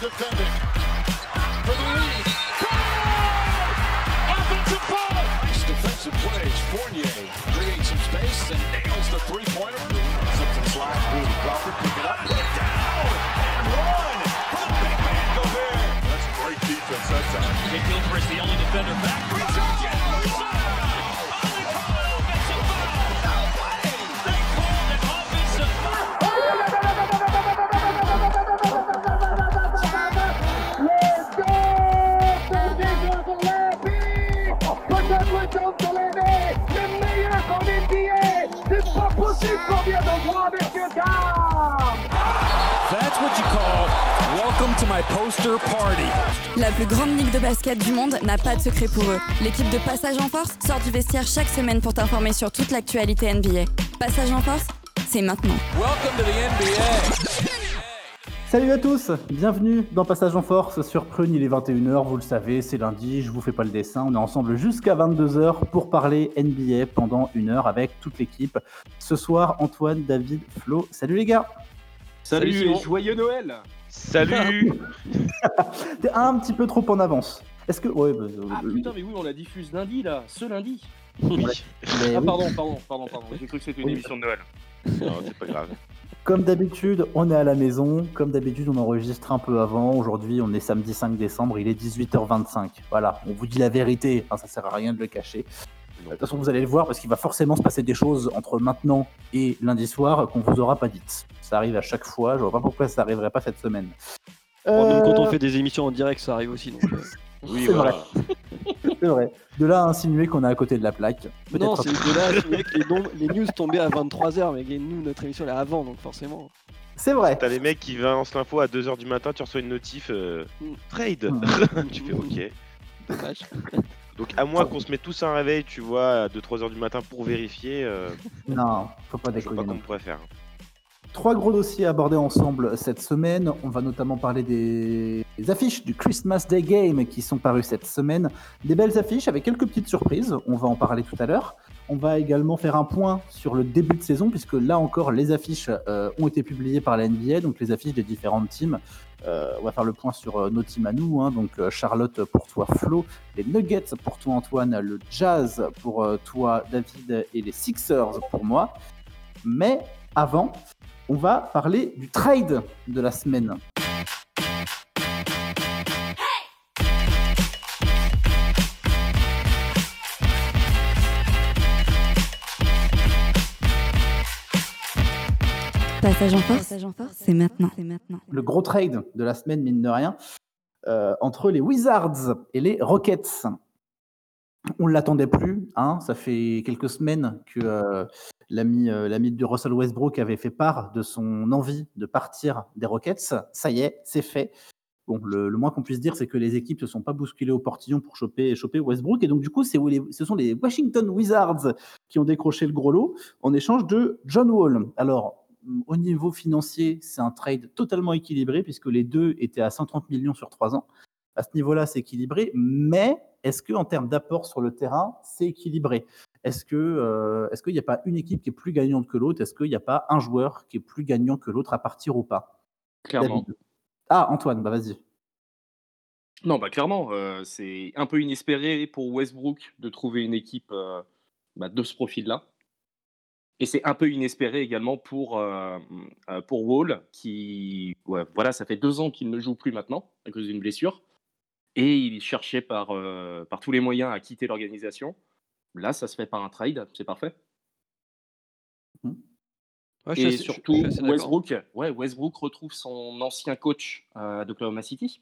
defense. Party. La plus grande ligue de basket du monde n'a pas de secret pour eux. L'équipe de Passage en Force sort du vestiaire chaque semaine pour t'informer sur toute l'actualité NBA. Passage en Force, c'est maintenant. Welcome to the NBA. Salut à tous, bienvenue dans Passage en Force sur Prune, il est 21h, vous le savez, c'est lundi, je vous fais pas le dessin, on est ensemble jusqu'à 22h pour parler NBA pendant une heure avec toute l'équipe. Ce soir, Antoine, David, Flo, salut les gars Salut, et joyeux Noël Salut T'es un petit peu trop en avance. Est-ce que... Ouais, bah, Ah euh, putain mais oui on la diffuse lundi là, ce lundi Oui. mais Ah oui. pardon, pardon, pardon, pardon, j'ai cru que c'était une Oui. émission de Noël. Non, c'est pas grave. Comme d'habitude, on est à la maison. Comme d'habitude, on enregistre un peu avant. Aujourd'hui, on est samedi 5 décembre, il est 18h25. Voilà, on vous dit la vérité, hein, ça sert à rien de le cacher. De toute façon, vous allez le voir parce qu'il va forcément se passer des choses entre maintenant et lundi soir qu'on vous aura pas dites. Ça arrive à chaque fois, je vois pas pourquoi ça arriverait pas cette semaine. Bon, même quand on Euh, fait des émissions en direct, ça arrive aussi. Donc, euh, Oui, C'est voilà. C'est vrai. De là à insinuer qu'on est à côté de la plaque. Non, c'est de là, c'est vrai que les, les news tombaient à 23h, mais nous, notre émission elle est avant, donc forcément. C'est vrai. T'as les mecs qui balancent l'info à 2h du matin, tu reçois une notif euh, Mm. trade. Mm. tu fais ok. Dommage. Donc à moins qu'on se mette tous un réveil, tu vois, à 2-3h du matin pour vérifier, euh, Non, faut pas je déconner. pas non comment on pourrait faire. Trois gros dossiers abordés ensemble cette semaine. On va notamment parler des des affiches du Christmas Day Game qui sont parues cette semaine. Des belles affiches avec quelques petites surprises. On va en parler tout à l'heure. On va également faire un point sur le début de saison puisque là encore les affiches euh, ont été publiées par la NBA, donc les affiches des différentes teams. Euh, on va faire le point sur nos teams à donc euh, Charlotte pour toi Flo, les Nuggets pour toi Antoine, le Jazz pour euh, toi David et les Sixers pour moi. Mais avant, on va parler du trade de la semaine. Passage en Force, c'est maintenant. Le gros trade de la semaine, mine de rien, euh, entre les Wizards et les Rockets. On ne l'attendait plus, hein, ça fait quelques semaines que euh, l'ami euh, l'ami de Russell Westbrook avait fait part de son envie de partir des Rockets. Ça y est, c'est fait. Bon, le, le moins qu'on puisse dire, c'est que les équipes ne se sont pas bousculées au portillon pour choper, choper Westbrook. Et donc, du coup, c'est où les- ce sont les Washington Wizards qui ont décroché le gros lot en échange de John Wall. Alors, au niveau financier, c'est un trade totalement équilibré puisque les deux étaient à 130 millions sur trois ans. À ce niveau-là, c'est équilibré. Mais est-ce que, en termes d'apport sur le terrain, c'est équilibré? Est-ce que, euh, est-ce qu'il n'y a pas une équipe qui est plus gagnante que l'autre? Est-ce qu'il n'y a pas un joueur qui est plus gagnant que l'autre à partir ou pas? Clairement. David. Ah, Antoine, bah vas-y. Non bah clairement, euh, c'est un peu inespéré pour Westbrook de trouver une équipe euh, bah, de ce profil-là. Et c'est un peu inespéré également pour, euh, euh, pour Wall, qui, ouais, voilà, ça fait deux ans qu'il ne joue plus maintenant à cause d'une blessure. Et il cherchait par, euh, par tous les moyens à quitter l'organisation. Là, ça se fait par un trade, c'est parfait. Ouais, suis Et assez- surtout. Westbrook, ouais, Westbrook retrouve son ancien coach euh, d'Oklahoma City.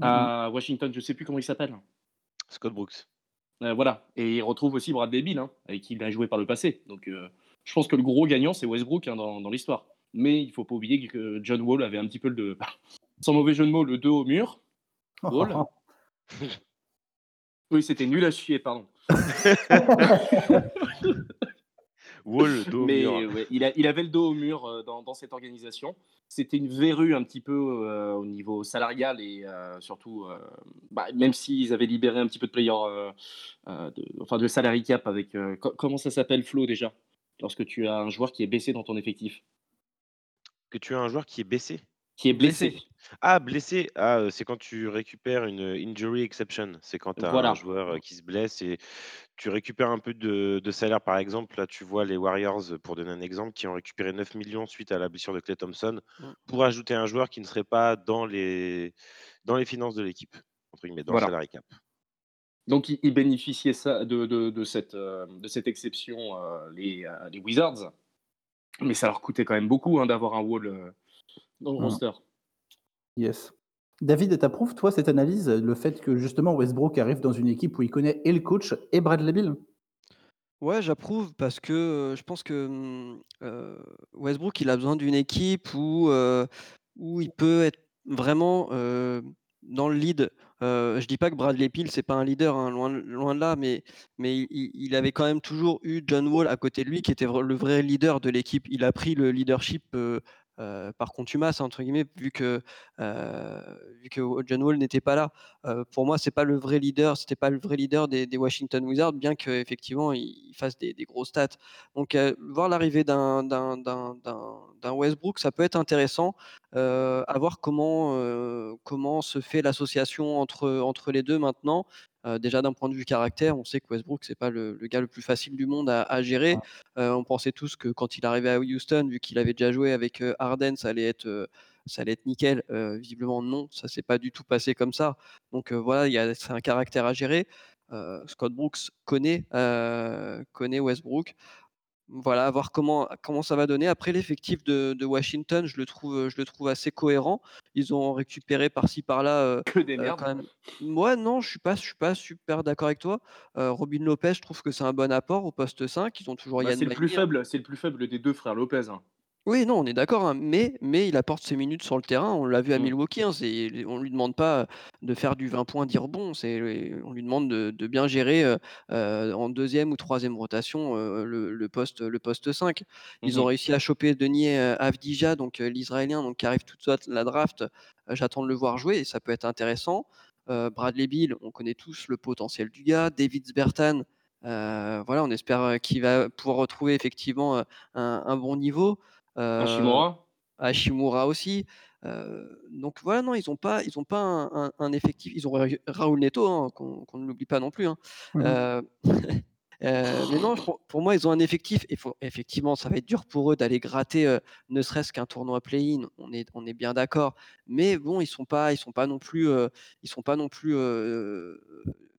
À Washington, je sais plus comment il s'appelle. Scott Brooks. Euh, voilà. Et il retrouve aussi Bradley Beal, hein, avec qui il a joué par le passé. Donc euh, je pense que le gros gagnant, c'est Westbrook hein, dans, dans l'histoire. Mais il faut pas oublier que John Wall avait un petit peu le. Sans mauvais jeu de mots, le dos au mur. Wall. Oui, c'était nul à chier, pardon. Wall, dos au Mais mur. ouais, il, a- il avait le dos au mur euh, dans, dans cette organisation. C'était une verrue un petit peu euh, au niveau salarial et euh, surtout, euh, bah, même s'ils avaient libéré un petit peu de player, euh, euh, de, enfin de salary cap avec. euh, co- comment ça s'appelle, Flo, déjà? Lorsque tu as un joueur qui est baissé dans ton effectif. Que tu as un joueur qui est baissé? Qui est blessé. Ah, blessé. Ah, c'est quand tu récupères une injury exception. C'est quand tu as Voilà. un joueur qui se blesse et tu récupères un peu de, de salaire. Par exemple, là, tu vois les Warriors, pour donner un exemple, qui ont récupéré 9 millions suite à la blessure de Clay Thompson Mm. pour ajouter un joueur qui ne serait pas dans les, dans les finances de l'équipe, entre guillemets, dans Voilà. le salary cap. Donc, ils, bénéficiaient ça, de, de, de cette, de cette exception, euh, les, les Wizards. Mais ça leur coûtait quand même beaucoup hein, d'avoir un wall dans le Mhm. roster. Yes. David, t'approuves, toi, cette analyse, le fait que justement Westbrook arrive dans une équipe où il connaît et le coach et Bradley Bill? Ouais, j'approuve parce que euh, je pense que hum, euh, Westbrook, il a besoin d'une équipe où, euh, où il peut être vraiment euh, dans le lead. Euh, je dis pas que Bradley Beal, c'est pas un leader, hein, loin, loin de là, mais, mais il- il, avait quand même toujours eu John Wall à côté de lui qui était le vrai leader de l'équipe. Il a pris le leadership euh, par contumace, entre guillemets, vu que, euh, vu que John Wall n'était pas là. Euh, pour moi, c'est pas le vrai leader, c'était pas le vrai leader des, Washington Wizards, bien qu'effectivement il, fasse des, des gros stats. Donc, voir l'arrivée d'un d'un- Westbrook, ça peut être intéressant. À voir comment, comment se fait l'association entre, entre les deux maintenant. Euh, déjà d'un point de vue caractère, on sait que Westbrook c'est pas le, le gars le plus facile du monde à, à gérer. Euh, on pensait tous que quand il arrivait à Houston, vu qu'il avait déjà joué avec euh, Harden, ça allait être ça allait être nickel. Visiblement non, ça s'est pas du tout passé comme ça. Donc voilà, il y a c'est un caractère à gérer. Scott Brooks connaît connaît Westbrook. Voilà, voir comment, comment ça va donner. Après, l'effectif de, de Washington, je le, trouve, je le trouve assez cohérent. Ils ont récupéré par-ci par-là. euh, Que des euh, merdes. quand même. Ouais, non, je suis pas, je suis pas super d'accord avec toi. Euh, Robin Lopez, je trouve que c'est un bon apport au poste 5. Ils ont toujours Bah, Yann c'est le plus hein. faible, c'est le plus faible des deux frères Lopez. hein. Oui, non, on est d'accord, hein, mais, mais il apporte ses minutes sur le terrain. On l'a vu à Mm. Milwaukee. Hein, c'est, on lui demande pas de faire du 20 points, dire bon. C'est, on lui demande de, de bien gérer euh, euh, en deuxième ou troisième rotation euh, le, le poste, le poste 5. Ils ont Mhm. réussi à choper Denis euh, Avdija, donc euh, l'Israélien, donc qui arrive tout de suite la draft. Euh, j'attends de le voir jouer et ça peut être intéressant. Euh, Bradley Bill, on connaît tous le potentiel du gars. David Sbertan, euh, voilà, on espère euh, qu'il va pouvoir retrouver effectivement euh, un, un bon niveau. Euh, Hachimura Hashimura aussi. Euh, donc voilà, non, ils n'ont pas, ils ont pas un, un- un effectif. Ils ont Ra- Raoul Neto, hein, qu'on ne l'oublie pas non plus. hein. Euh, euh, mais non, pour, pour moi, ils ont un effectif. Et faut, effectivement, ça va être dur pour eux d'aller gratter, euh, ne serait-ce qu'un tournoi play-in. On est, on est bien d'accord. Mais bon, ils sont pas, ils sont pas non plus, euh, ils sont pas non plus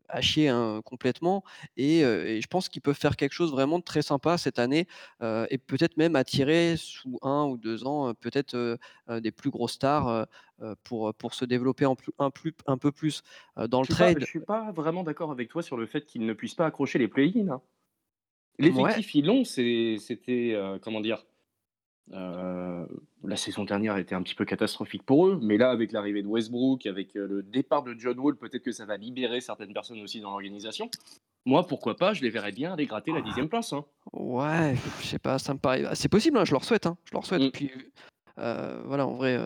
à chier hein, complètement. Et, et je pense qu'ils peuvent faire quelque chose vraiment de très sympa cette année et peut-être même attirer sous un ou deux ans peut-être des plus grosses stars pour, pour se développer en plus, un, plus, un peu plus dans le Je suis pas, trade. je suis pas vraiment d'accord avec toi sur le fait qu'ils ne puissent pas accrocher les play-in. hein. L'effectif, ils l'ont, c'était, euh, comment dire, euh, la saison dernière était un petit peu catastrophique pour eux, mais là, avec l'arrivée de Westbrook, avec euh, le départ de John Wall, peut-être que ça va libérer certaines personnes aussi dans l'organisation. Moi, pourquoi pas, je les verrais bien aller gratter la dixième place. hein. Ouais, je sais pas, ça me paraît. ah, C'est possible, hein, je leur souhaite. hein, je leur souhaite. Mm. Puis euh, voilà, en vrai,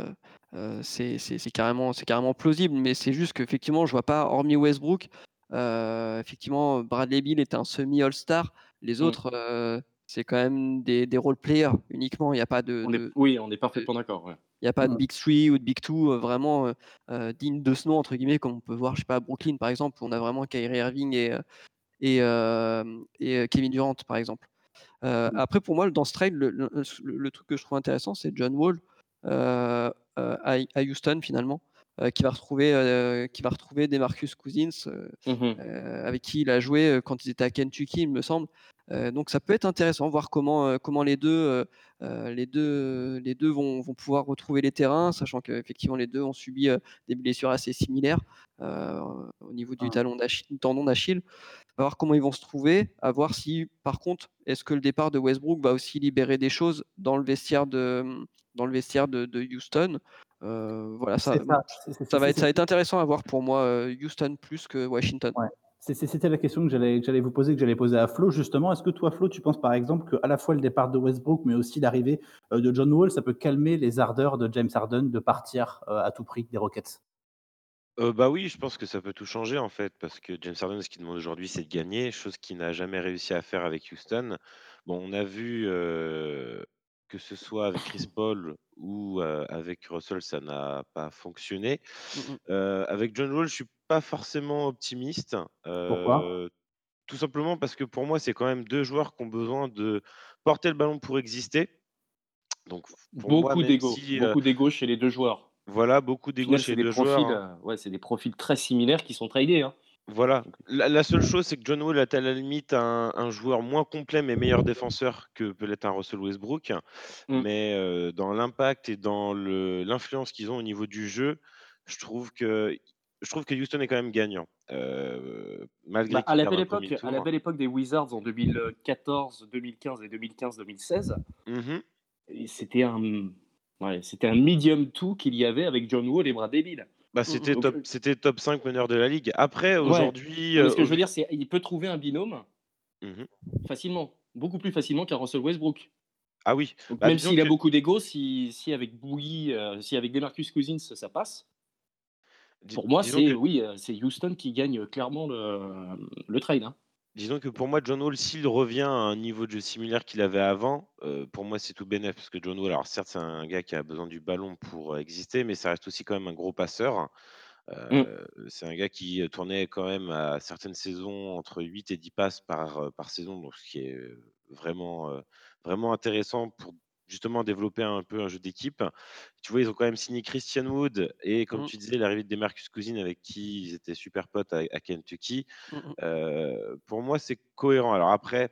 euh, c'est carrément, c'est carrément plausible, mais c'est juste qu'effectivement, je vois pas, hormis Westbrook, effectivement, Bradley Bill est un semi-all-star. Les Mm. autres, c'est quand même des, des role-players uniquement. Il n'y a pas de, On est- de- oui, on est parfaitement d'accord. ouais. il n'y a pas de Mm. Big Three ou de Big Two euh, vraiment euh, euh, digne de ce nom, entre guillemets, comme on peut voir, je sais pas, à Brooklyn, par exemple, où on a vraiment Kyrie Irving et, euh, et, euh, et euh, Kevin Durant, par exemple. Euh, après, pour moi, dans ce trade, le, le- le- le truc que je trouve intéressant, c'est John Wall euh, euh, à, à Houston, finalement, euh, qui, va retrouver, euh, qui va retrouver Demarcus Cousins, euh, Mhm. euh, avec qui il a joué quand ils étaient à Kentucky, il me semble. Donc ça peut être intéressant, voir comment, comment les deux, les deux, les deux vont, vont pouvoir retrouver les terrains, sachant qu'effectivement les deux ont subi des blessures assez similaires au niveau du Ah. talon d'Achille- tendon d'Achille. À voir comment ils vont se trouver, à voir si, par contre, est-ce que le départ de Westbrook va aussi libérer des choses dans le vestiaire de, dans le vestiaire de, de Houston. Euh, voilà, ça, ça, va être, ça va être intéressant à voir pour moi, euh, Houston plus que Washington. Ouais. C'était la question que j'allais vous poser, que j'allais poser à Flo, justement. Est-ce que toi, Flo, tu penses par exemple que à la fois le départ de Westbrook, mais aussi l'arrivée euh, de John Wall, ça peut calmer les ardeurs de James Harden de partir euh, à tout prix des Rockets? Euh, bah oui, je pense que ça peut tout changer en fait, parce que James Harden, ce qu'il demande aujourd'hui, c'est de gagner, chose qu'il n'a jamais réussi à faire avec Houston. Bon, on a vu, euh, que ce soit avec Chris Paul ou euh, avec Russell, ça n'a pas fonctionné. Mmh mh. Euh, avec John Wall, je suis pas forcément optimiste. Pourquoi? Tout simplement parce que pour moi, c'est quand même deux joueurs qui ont besoin de porter le ballon pour exister. Donc pour Beaucoup d'ego, si beaucoup d'ego chez les deux joueurs. voilà, beaucoup Au d'ego chez les deux profils, joueurs. hein. ouais, c'est des profils très similaires qui sont tradés. Hein. Voilà. La, la seule chose, c'est que John Wall est à la limite un, un joueur moins complet mais meilleur défenseur que peut l'être un Russell Westbrook. Mm. Mais euh, dans l'impact et dans l'influence qu'ils ont au niveau du jeu, je trouve que je trouve que Houston est quand même gagnant. Euh, malgré Bah, à, la belle époque, à la tour. belle époque des Wizards en 2014, 2015 et 2015-2016, Mhm. et c'était un, ouais, un medium tout qu'il y avait avec John Wall et Brad Bill. Bah, c'était Donc, top, c'était top 5 meneur de la ligue. Après, aujourd'hui, euh, ce que je veux dire, c'est qu'il peut trouver un binôme Mhm. facilement, beaucoup plus facilement qu'un Russell Westbrook. Ah oui. Donc, Bah, même s'il a beaucoup d'ego, si, si avec Bouilly, euh, si avec Demarcus Cousins ça passe, Dis- pour moi c'est que- oui, euh, c'est Houston qui gagne clairement le, le trade. hein. Disons que pour moi, John Wall, s'il revient à un niveau de jeu similaire qu'il avait avant, euh, pour moi, c'est tout bénef. Parce que John Wall, alors certes, c'est un gars qui a besoin du ballon pour euh, exister, mais ça reste aussi quand même un gros passeur. Euh, C'est un gars qui tournait quand même à certaines saisons entre 8 et 10 passes par, par saison, donc ce qui est vraiment, vraiment intéressant pour justement développer un peu un jeu d'équipe. Tu vois, ils ont quand même signé Christian Wood et, comme Mhm. tu disais, l'arrivée de Demarcus Cousins avec qui ils étaient super potes à, à Kentucky. Mhm. Euh, pour moi, c'est cohérent. Alors après,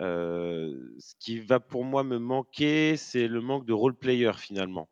euh, ce qui va pour moi me manquer, c'est le manque de role player finalement.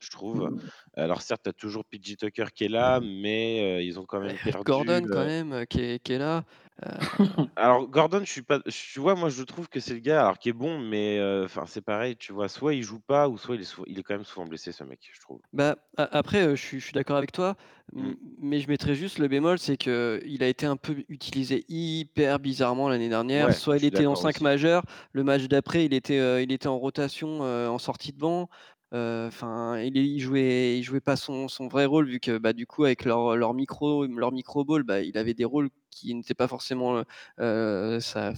Je trouve. Alors certes, tu as toujours PJ Tucker qui est là, mais euh, ils ont quand même perdu. Gordon quand même qui est, qui est là. Euh, Alors Gordon, je suis pas. Tu vois, moi je trouve que c'est le gars, alors qui est bon, mais euh, enfin c'est pareil. Tu vois, soit il joue pas, ou soit il est, sou- il est quand même souvent blessé, ce mec, je trouve. Bah, a- après, euh, je suis, je suis d'accord avec toi, Mm. m- mais je mettrais juste le bémol, c'est que il a été un peu utilisé hyper bizarrement l'année dernière. Ouais, Soit je il suis était en d'accord 5 aussi. majeurs, le match d'après, il était, euh, il était en rotation, euh, en sortie de banc. Euh, Enfin, il, il jouait, il jouait pas son, son vrai rôle vu que bah, du coup avec leur, leur micro, leur micro ball, bah, il avait des rôles qui n'étaient pas forcément euh, sa-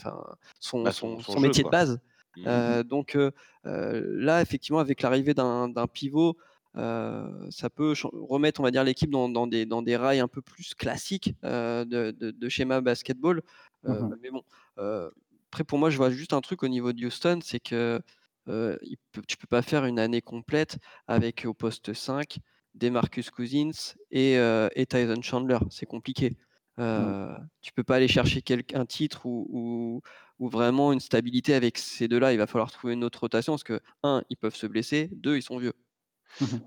son, Bah, son, jeu, métier de base. Euh, donc euh, euh, là, effectivement, avec l'arrivée d'un pivot, euh, ça peut remettre, on va dire, l'équipe dans, dans des, dans des rails un peu plus classiques euh, de, de- de schéma basketball. Euh, Mhm. Mais bon, euh, après, pour moi, je vois juste un truc au niveau de Houston, c'est que euh, il peut- tu peux pas faire une année complète avec au poste 5 des Marcus Cousins et, euh, et Tyson Chandler. C'est compliqué. Euh, Tu peux pas aller chercher quel- un titre ou, ou- ou vraiment une stabilité avec ces deux-là. Il va falloir trouver une autre rotation parce que, un, ils peuvent se blesser, deux, ils sont vieux.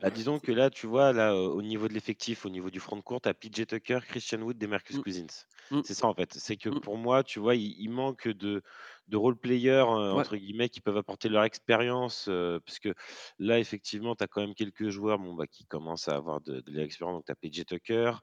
Bah, disons que là, tu vois, là, euh, au niveau de l'effectif, au niveau du front de court, tu as PJ Tucker, Christian Wood et Marcus Mm. Cousins. Mm. C'est ça, en fait. C'est que Mm. pour moi, tu vois, il, il manque de, de role players, euh, Ouais. entre guillemets, qui peuvent apporter leur expérience. euh, parce que là, effectivement, tu as quand même quelques joueurs bon, bah, qui commencent à avoir de, de l'expérience. Donc, tu as PJ Tucker,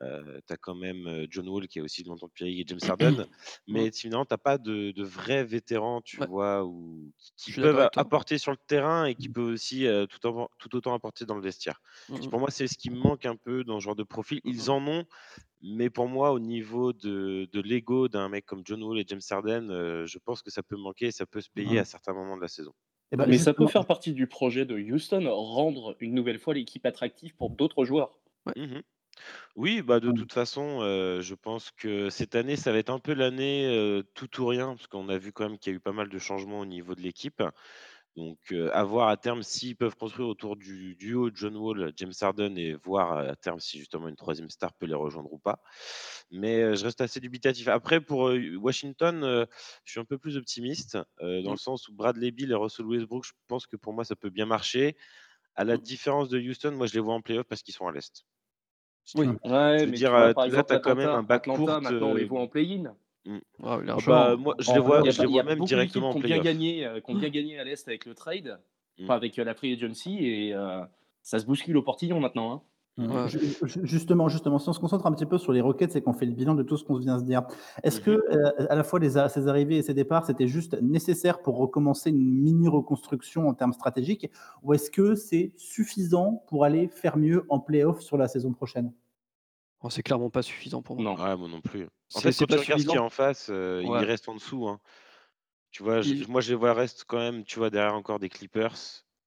tu as quand même John Wall, qui est aussi longtemps de Pierre et James Harden. mais finalement, tu n'as pas de, de vrais vétérans, tu Ouais. vois, ou, qui, peuvent apporter sur le terrain et qui peuvent aussi euh, tout, en- tout autant apporter dans le vestiaire. Mm, Pour moi, c'est ce qui me manque un peu dans ce genre de profil. Ils en ont, mais pour moi, au niveau de, de l'ego d'un mec comme John Wall et James Harden, euh, je pense que ça peut manquer et ça peut se payer à certains moments de la saison. Eh ben, Mais ça peut faire partie du projet de Houston, rendre une nouvelle fois l'équipe attractive pour d'autres joueurs. Oui, bah de Mhm. toute façon, je pense que cette année, ça va être un peu l'année tout ou rien, parce qu'on a vu quand même qu'il y a eu pas mal de changements au niveau de l'équipe. Donc, à voir à terme s'ils peuvent construire autour du duo John Wall, James Harden, et voir à terme si justement une troisième star peut les rejoindre ou pas. Mais je reste assez dubitatif. Après, pour Washington, je suis un peu plus optimiste, dans le sens où Bradley Bill et Russell Westbrook, je pense que pour moi, ça peut bien marcher. À la Mm. différence de Houston, moi, je les vois en playoff parce qu'ils sont à l'Est. Oui. Je Ouais, veux mais dire, tu vois, euh, par là, exemple, t'as quand même un bac Atlanta, court, maintenant, on les euh, voit en play-in. Ah largement. bah, moi, je les En vois, je les vois même directement en playoff. gagné, euh, qui ont bien gagné à l'Est avec le trade, Mm. enfin avec euh, la free agency, et euh, ça se bouscule au portillon maintenant. hein. Ju- Justement, justement, si on se concentre un petit peu sur les Rockets et qu'on fait le bilan de tout ce qu'on vient de se dire, est-ce que euh, à la fois les, ces arrivées et ces départs, c'était juste nécessaire pour recommencer une mini reconstruction en termes stratégiques, ou est-ce que c'est suffisant pour aller faire mieux en playoff sur la saison prochaine? Oh, c'est clairement pas suffisant pour moi. Non. Ouais, moi non plus. En C'est- fait, c'est quand tu pas regardes ce qu'il y a en face, euh, Ouais. il reste en dessous. hein. Tu vois, je- Il- moi je les vois reste quand même, tu vois, derrière encore des Clippers,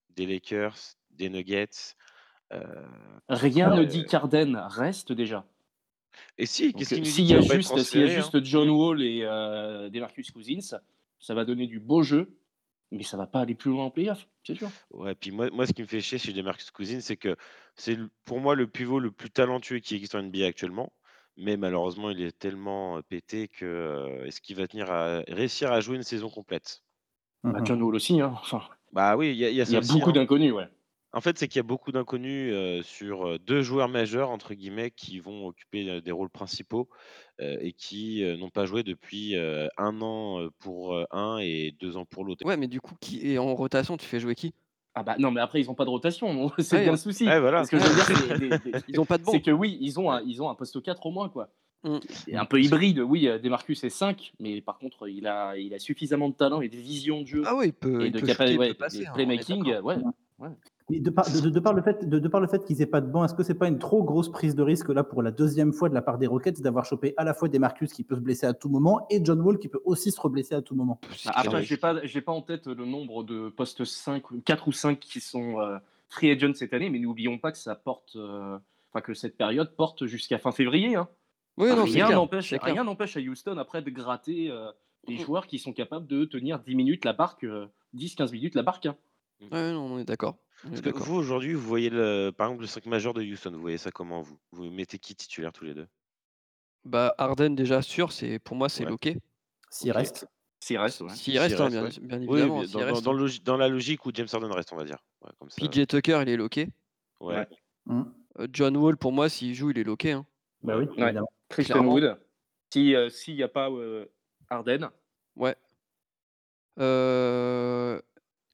des Lakers, des Nuggets. Euh, Rien euh, ne dit qu'Arden reste déjà. Et si, qu'est-ce dit S'il y a juste, s'il y a hein juste John Wall et euh, Demarcus Cousins, ça va donner du beau jeu, mais ça va pas aller plus loin en playoff, c'est sûr. Ouais, puis moi, moi, ce qui me fait chier chez Demarcus Cousins, c'est que c'est pour moi le pivot le plus talentueux qui existe en NBA actuellement. Mais malheureusement, il est tellement euh, pété que euh, est-ce qu'il va tenir à réussir à jouer une saison complète? Bah, Mhm. John Wall aussi, hein. enfin, Bah oui, il y a, il y a il ça y a aussi, beaucoup hein. d'inconnus, ouais. En fait, c'est qu'il y a beaucoup d'inconnus euh, sur euh, deux joueurs majeurs, entre guillemets, qui vont occuper euh, des rôles principaux euh, et qui euh, n'ont pas joué depuis euh, un an pour euh, un et deux ans pour l'autre. Ouais, mais du coup, qui est en rotation, tu fais jouer qui? Ah bah non, mais après ils ont pas de rotation, non c'est Ouais, bien le souci. Ouais, voilà. Parce que je veux dire, c'est des- des- Ils ont pas de c'est que oui, ils ont un, ils ont un poste 4 au moins, quoi. Mm. C'est un peu hybride, oui, euh, Demarcus est 5, mais par contre, il a, il a suffisamment de talent et de vision de jeu Ah oui, il peut, et il de peut capa- shooter, il ouais, peut passer. de hein, playmaking, ouais. Mais de, par, de, de par le fait, de, de par le fait qu'ils n'aient pas de banc, est-ce que c'est pas une trop grosse prise de risque là pour la deuxième fois de la part des Rockets d'avoir chopé à la fois des Marcus qui peut se blesser à tout moment et John Wall qui peut aussi se reblesser à tout moment? C'est Bah. Après, j'ai pas, j'ai pas en tête le nombre de postes 5, 4 ou 5 qui sont euh, free agent cette année, mais n'oublions pas que ça porte, euh, enfin que cette période porte jusqu'à fin février. Hein. Oui, non, rien n'empêche, rien n'empêche à Houston après de gratter euh, des Mhm. joueurs qui sont capables de tenir 10 minutes la barque, euh, 10-15 minutes la barque. hein. Ouais, non, on est d'accord. Parce que d'accord. vous, aujourd'hui, vous voyez, le, par exemple, le 5 majeur de Houston, vous voyez ça comment vous? Vous mettez qui titulaire tous les deux? Bah, Arden, déjà sûr, c'est pour moi, c'est Ouais. loqué. S'il Ok. reste. S'il reste, ouais. S'il reste, hein, reste, bien, ouais. bien Oui, évidemment. mais s'il dans, dans- reste. dans le logi- dans la logique où James Harden reste, on va dire. Ouais, comme ça. PJ Tucker, il est loqué. Ouais. Ouais. Hum. Euh, John Wall, pour moi, s'il joue, il est loqué. hein. Bah oui, Ouais. évidemment. Christian Clairement. Wood. Si, euh, S'il n'y a pas euh, Harden, Ouais. Euh,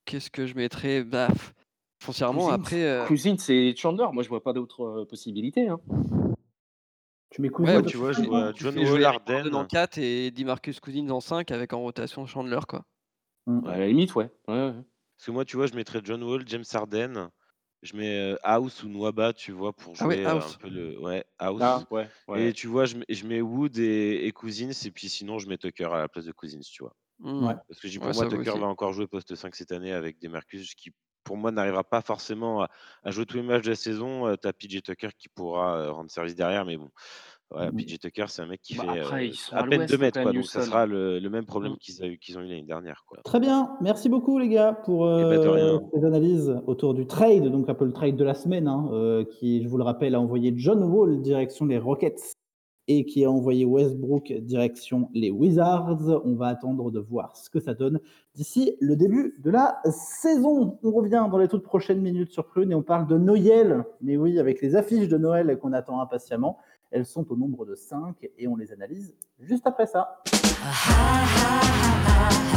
Qu'est-ce que je mettrais? Bah, pff, foncièrement, Cousins. après. euh, Cousins c'est Chandler. Moi, je vois pas d'autres euh, possibilités. hein. Tu mets Ouais, Cousins, tu vois, je tu- vois tu John fais Wall, jouer Eric Harden. Gordon en 4 et Demarcus Cousins en 5 avec en rotation Chandler, quoi. Hum. À la limite, ouais. ouais, ouais. Parce que moi, tu vois, je mettrais John Wall, James Harden. Je mets euh, House ou Nwaba, tu vois, pour Ah ouais, jouer euh, House. un peu le. Ouais, House. Ah, ouais, ouais. Et tu vois, je mets, je mets Wood et, et Cousins, et puis sinon, je mets Tucker à la place de Cousins, tu vois. Ouais. Parce que j'ai- Ouais, pour moi, ça Tucker aussi. va encore jouer poste 5 cette année avec des Marcus qui, pour moi, n'arrivera pas forcément à, à jouer tous les matchs de la saison. tu as PJ Tucker qui pourra euh, rendre service derrière, mais bon. Ouais, Mhm. PJ Tucker, c'est un mec qui Bah, fait après, euh, à à peine l'ouest, 2 mètres, quoi, donc ça sera le, le même problème Mhm. qu'ils, a eu- qu'ils ont eu l'année dernière. Quoi. Très bien, merci beaucoup les gars pour ben, euh, rien. ces analyses autour du trade, donc un peu le trade de la semaine, hein, euh, qui, je vous le rappelle, a envoyé John Wall direction les Rockets et qui a envoyé Westbrook direction les Wizards. On va attendre de voir ce que ça donne d'ici le début de la saison. On revient dans les toutes prochaines minutes sur Prune et on parle de Noël. Mais oui, avec les affiches de Noël qu'on attend impatiemment. Elles sont au nombre de 5 et on les analyse juste après ça. Texas,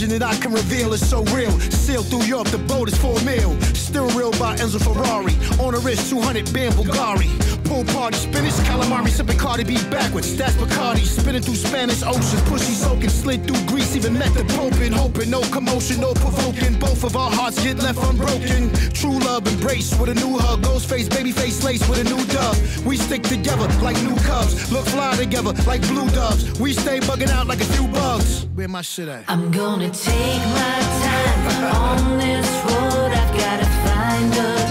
vision that I can reveal is so real. Sail through Europe, the boat is for a meal. Steering wheel by Enzo Ferrari. On the wrist, 200 band Bulgari. Pool party, spinach, calamari, sipping Cardi B backwards. That's Bacardi. Spinning through Spanish oceans. Pussy soaking, slid through Greece, even met the Pope in hoping. No commotion, no provoking. Both of our hearts get left unbroken. True love embrace with a new hug. Ghost face, baby face lace with a new dove. We stick together like new cubs. Look fly together like blue doves. We stay bugging out like a few bugs. Where my shit at? I'm gonna take my time on this road. I've gotta find a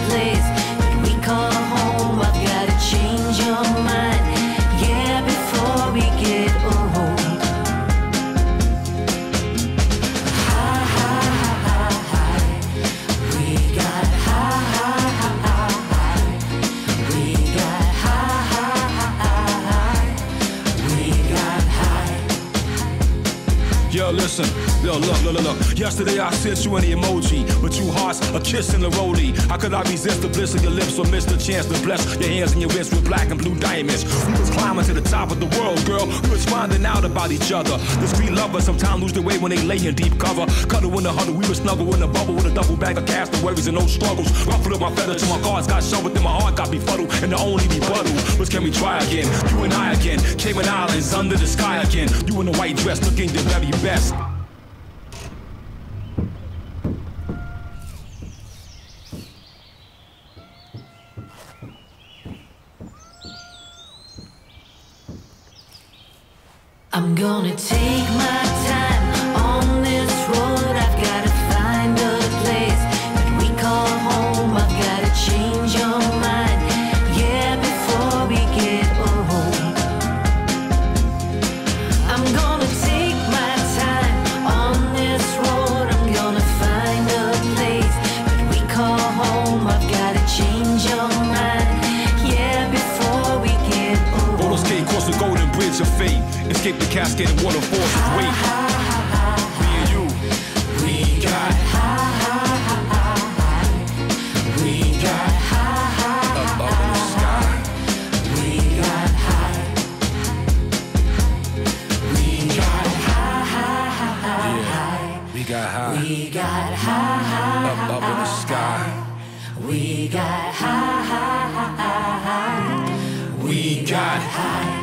Yesterday I sent you an emoji with two hearts, a kiss and a rollie. How could I resist the bliss of your lips or miss the chance to bless your hands and your wrists with black and blue diamonds? We was climbing to the top of the world, girl. We was finding out about each other. Discreet lovers sometimes lose their way when they lay in deep cover. Cuddle in the huddle, we were snuggle in the bubble with a double bag of castaways and no struggles. Ruffled up my feather till my cards got shoved and my heart got befuddled. And the only rebuttal was can we try again? You and I again, Cayman Islands under the sky again. You in a white dress looking your very best. I'm gonna take Escape the cascade and waterfalls of wait. Me and you, we got We got up, up in the sky. We got high. We got high. Yeah, we got high. We got high. Up, up in the sky. We got high. We got high.